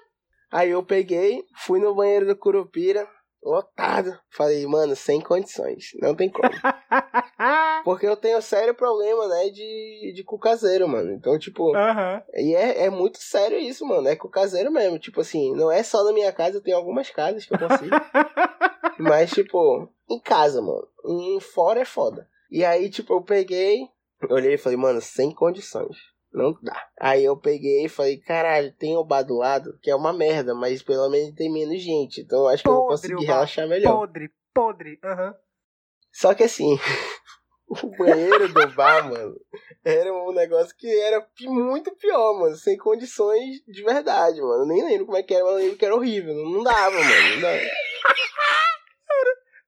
aí eu peguei, fui no banheiro do Curupira, lotado. Falei, mano, sem condições, não tem como. Porque eu tenho sério problema, né, de, de cu caseiro, mano. Então, tipo, Aham. e é, é muito sério isso, mano. É cu caseiro mesmo. Tipo assim, não é só na minha casa, eu tenho algumas casas que eu consigo. Mas, tipo, em casa, mano. Em fora é foda. E aí, tipo, eu peguei, olhei e falei, mano, sem condições. Não dá. Aí eu peguei e falei, caralho, tem o bar do lado, que é uma merda, mas pelo menos tem menos gente. Então eu acho que eu vou conseguir relaxar melhor. Podre, podre. Aham. Só que assim, o banheiro do bar, mano, era um negócio que era muito pior, mano. Sem condições de verdade, mano. Eu nem lembro como é que era, mas eu lembro que era horrível. Não, dava, mano. Não dava.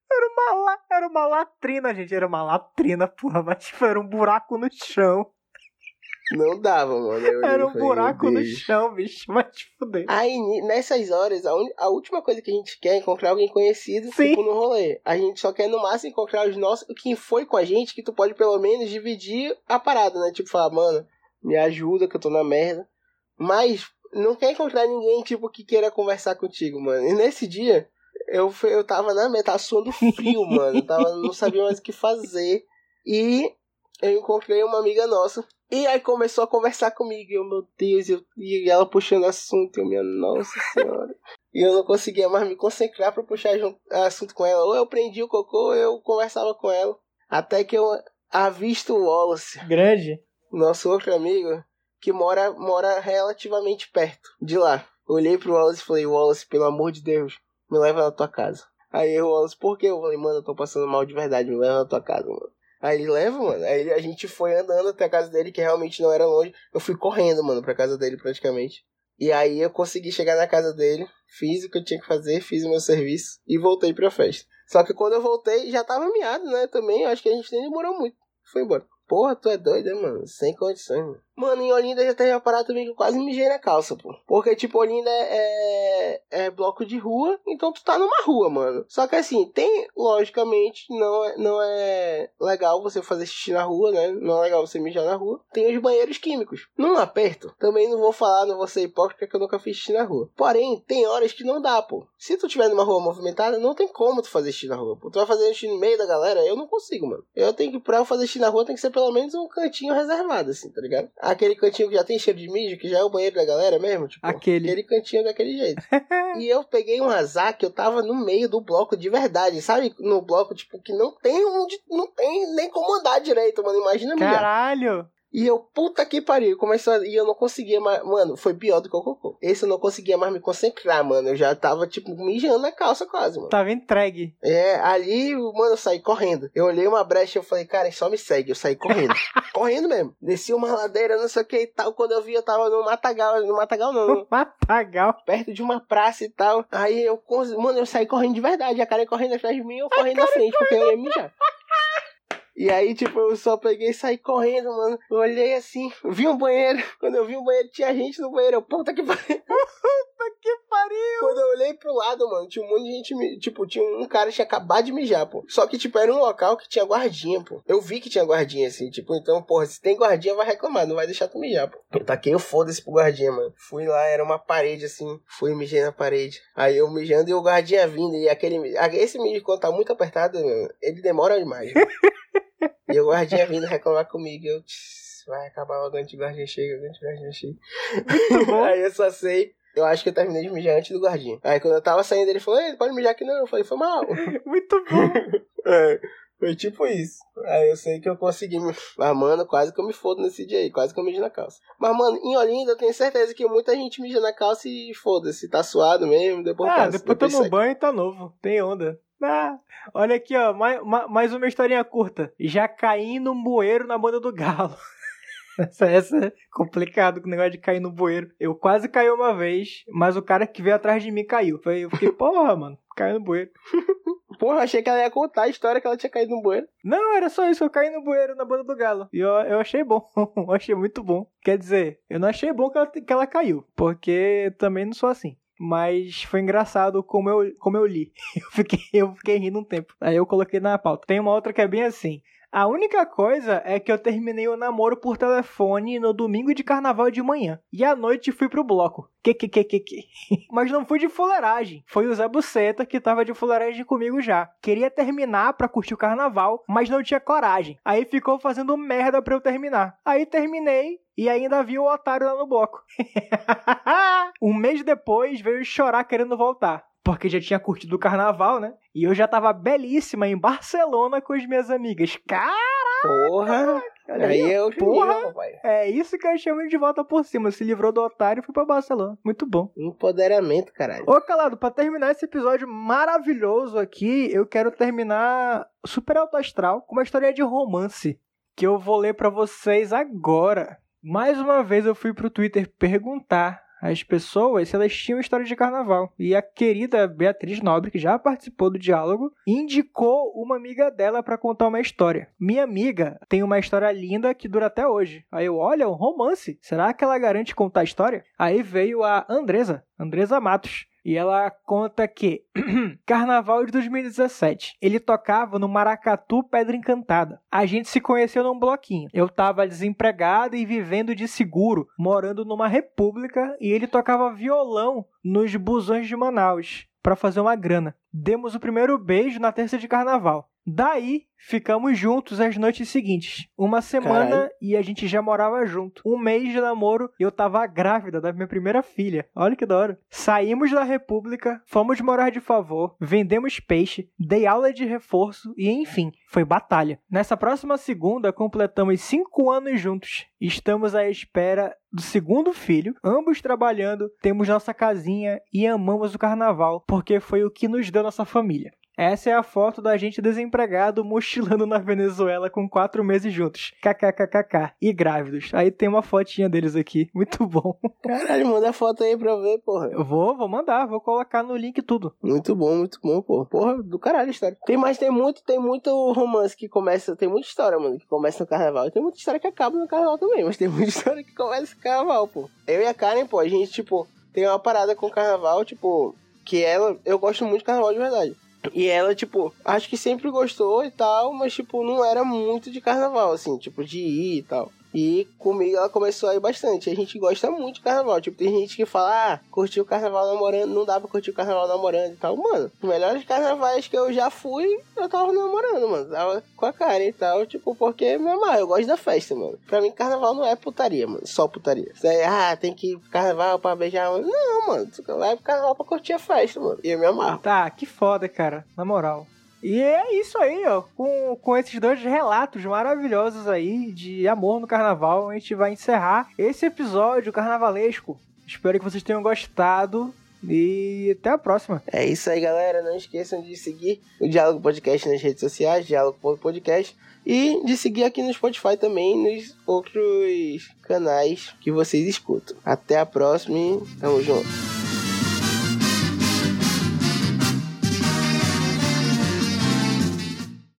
Era uma, era uma latrina, gente. Era uma latrina, porra. Mas tipo, era um buraco no chão. Não dava, mano. Eu Era um falei, buraco no chão, bicho. Vai te fuder. Aí, nessas horas, a, uni- a última coisa que a gente quer é encontrar alguém conhecido, Sim. tipo, no rolê. A gente só quer, no máximo, encontrar os nossos... Quem foi com a gente, que tu pode, pelo menos, dividir a parada, né? Tipo, falar, mano, me ajuda que eu tô na merda. Mas, não quer encontrar ninguém, tipo, que queira conversar contigo, mano. E nesse dia, eu, fui- eu tava na merda, tava suando frio, mano. Eu tava, não sabia mais o que fazer. E eu encontrei uma amiga nossa. E aí começou a conversar comigo. E eu, meu Deus, eu, e ela puxando assunto. E eu, minha nossa senhora. E eu não conseguia mais me concentrar pra puxar jun- assunto com ela. Ou eu prendia o cocô, ou eu conversava com ela. Até que eu avisto o Wallace, Grande. nosso outro amigo, que mora, mora relativamente perto de lá. Olhei pro Wallace e falei, Wallace, pelo amor de Deus, me leva na tua casa. Aí o Wallace, por quê? Eu falei, mano, eu tô passando mal de verdade, me leva na tua casa, mano. Aí ele leva, mano. Aí a gente foi andando até a casa dele, que realmente não era longe. Eu fui correndo, mano, pra casa dele praticamente. E aí eu consegui chegar na casa dele, fiz o que eu tinha que fazer, fiz o meu serviço e voltei pra festa. Só que quando eu voltei, já tava miado, né? Também, acho que a gente nem demorou muito. Foi embora. Porra, tu é doido, né, mano? Sem condições, mano. Mano, em Olinda já teve uma parada também que eu quase mijei na calça, pô. Porque, tipo, Olinda é, é, é bloco de rua, então tu tá numa rua, mano. Só que assim, tem, logicamente, não é, não é legal você fazer xixi na rua, né? Não é legal você mijar na rua. Tem os banheiros químicos. Num aperto, também não vou falar, não vou ser hipócrita que eu nunca fiz xixi na rua. Porém, tem horas que não dá, pô. Se tu tiver numa rua movimentada, não tem como tu fazer xixi na rua, pô. Tu vai fazer xixi no meio da galera, eu não consigo, mano. Eu tenho que, pra eu fazer xixi na rua, tem que ser pelo menos um cantinho reservado, assim, tá ligado? Aquele cantinho que já tem cheiro de mijo, que já é o banheiro da galera mesmo, tipo, Aquele. aquele cantinho daquele jeito. e eu peguei um azar que eu tava no meio do bloco de verdade, sabe? No bloco, tipo, que não tem onde, não tem nem como andar direito, mano. Imagina. Caralho! E eu, puta que pariu, começou a... E eu não conseguia mais. Mano, foi pior do que o cocô. Esse eu não conseguia mais me concentrar, mano. Eu já tava, tipo, mijando na calça quase, mano. Tava entregue. É, ali, mano, eu saí correndo. Eu olhei uma brecha e eu falei, cara, só me segue. Eu saí correndo. correndo mesmo. Desci uma ladeira, não sei o que e tal. Quando eu vi, eu tava no matagal. No matagal, não. no- Matagal. perto de uma praça e tal. Aí eu, mano, eu saí correndo de verdade. A cara correndo atrás de mim e eu correndo na frente, porque eu ia mijar. E aí, tipo, eu só peguei e saí correndo, mano. Eu olhei assim, vi um banheiro. Quando eu vi um banheiro, tinha gente no banheiro. Eu, puta que pariu. Puta que pariu! Quando eu olhei pro lado, mano, tinha um monte de gente. Tipo, tinha um cara que tinha acabado de mijar, pô. Só que, tipo, era um local que tinha guardinha, pô. Eu vi que tinha guardinha, assim, tipo, então, porra, se tem guardinha, vai reclamar, não vai deixar tu mijar, pô. Eu taquei o foda-se pro guardinha, mano. Fui lá, era uma parede, assim, fui e mijei na parede. Aí eu mijando e o guardinha vindo. E aquele. Esse mijo, quando tá muito apertado, mano, ele demora demais. e o guardinha vindo reclamar comigo. Eu. "Tss, Vai acabar logo antes do guardinha chega, antes do guardinha chega. Aí eu só sei. Eu acho que eu terminei de mijar antes do guardinha. Aí quando eu tava saindo, ele falou, Ei, pode mijar aqui não. Eu falei, foi mal. Muito bom. É, foi tipo isso. Aí eu sei que eu consegui me. Mas, mano, quase que eu me fodo nesse dia aí. Quase que eu mijo na calça. Mas, mano, em Olinda eu tenho certeza que muita gente mija na calça e foda-se. Tá suado mesmo, depois Ah, passa. depois tô no segue. banho e tá novo. Tem onda. Ah, olha aqui, ó. Mais, ma- mais uma historinha curta. Já caí num bueiro na banda do galo. Essa, essa é complicado com o negócio de cair no bueiro. Eu quase caí uma vez, mas o cara que veio atrás de mim caiu. Eu fiquei, porra, mano, caiu no bueiro. Porra, achei que ela ia contar a história que ela tinha caído no banheiro. Não, era só isso, eu caí no bueiro na banda do galo. E eu, eu achei bom, eu achei muito bom. Quer dizer, eu não achei bom que ela, que ela caiu, porque também não sou assim. Mas foi engraçado como eu, como eu li. Eu fiquei, eu fiquei rindo um tempo. Aí eu coloquei na pauta. Tem uma outra que é bem assim. A única coisa é que eu terminei o namoro por telefone no domingo de carnaval de manhã. E à noite fui pro bloco. Que, que, que, que. Mas não fui de fuleiragem. Foi o Zé Buceta que tava de fuleiragem comigo já. Queria terminar pra curtir o carnaval, mas não tinha coragem. Aí ficou fazendo merda pra eu terminar. Aí terminei e ainda vi o otário lá no bloco. um mês depois veio chorar querendo voltar. Porque já tinha curtido o carnaval, né? E eu já tava belíssima em Barcelona com as minhas amigas. Cara, Porra! Olha aí aí, eu porra. papai. é isso que eu chamo de volta por cima. Se livrou do otário e foi pra Barcelona. Muito bom. Empoderamento, caralho. Ô, Calado, pra terminar esse episódio maravilhoso aqui, eu quero terminar super alto astral com uma história de romance que eu vou ler pra vocês agora. Mais uma vez eu fui pro Twitter perguntar às pessoas se elas tinham história de carnaval. E a querida Beatriz Nobre, que já participou do diálogo, indicou uma amiga dela pra contar uma história. Minha amiga tem uma história linda que dura até hoje. Aí eu, olha, um romance. Será que ela garante contar a história? Aí veio a Andresa, Andresa Matos. E ela conta que Carnaval de 2017. Ele tocava no Maracatu Pedra Encantada. A gente se conheceu num bloquinho. Eu tava desempregado e vivendo de seguro, morando numa república, e ele tocava violão nos busões de Manaus para fazer uma grana. Demos o primeiro beijo na terça de carnaval. Daí, ficamos juntos as noites seguintes. Uma semana Caralho. e a gente já morava junto. Um mês de namoro e eu tava grávida da minha primeira filha. Olha que da hora. Saímos da República, fomos morar de favor, vendemos peixe, dei aula de reforço e, enfim, foi batalha. Nessa próxima segunda, completamos cinco anos juntos. Estamos à espera do segundo filho, ambos trabalhando, temos nossa casinha e amamos o carnaval, porque foi o que nos deu nossa família. Essa é a foto da gente desempregado mochilando na Venezuela com quatro meses juntos. KKKKK. E grávidos. Aí tem uma fotinha deles aqui. Muito bom. Caralho, manda a foto aí pra eu ver, porra. Eu vou, vou mandar. Vou colocar no link tudo. Muito bom, muito bom, porra. Porra, do caralho a história. Tem mais, tem muito, tem muito romance que começa, tem muita história, mano, que começa no carnaval. E tem muita história que acaba no carnaval também, mas tem muita história que começa no carnaval, pô. Eu e a Karen, pô, a gente, tipo, tem uma parada com o carnaval, tipo, que ela, eu gosto muito de carnaval de verdade. E ela, tipo, acho que sempre gostou e tal, mas, tipo, não era muito de carnaval, assim, tipo, de ir e tal. E comigo ela começou a ir bastante. A gente gosta muito de carnaval. Tipo, tem gente que fala, ah, curtir o carnaval namorando, não dá pra curtir o carnaval namorando e tal. Mano, os melhores carnavais que eu já fui, eu tava namorando, mano. Tava com a cara e tal, tipo, porque, meu amor, eu gosto da festa, mano. Pra mim, carnaval não é putaria, mano. Só putaria. Aí, ah, tem que ir pro carnaval pra beijar. Mano. Não, mano. Vai pro carnaval pra curtir a festa, mano. E eu me amarro. Tá, que foda, cara. Na moral. E é isso aí, ó. Com, com esses dois relatos maravilhosos aí de amor no carnaval, a gente vai encerrar esse episódio carnavalesco. Espero que vocês tenham gostado. E até a próxima. É isso aí, galera. Não esqueçam de seguir o Diálogo Podcast nas redes sociais, Diálogo Podcast. E de seguir aqui no Spotify também, nos outros canais que vocês escutam. Até a próxima e tamo junto.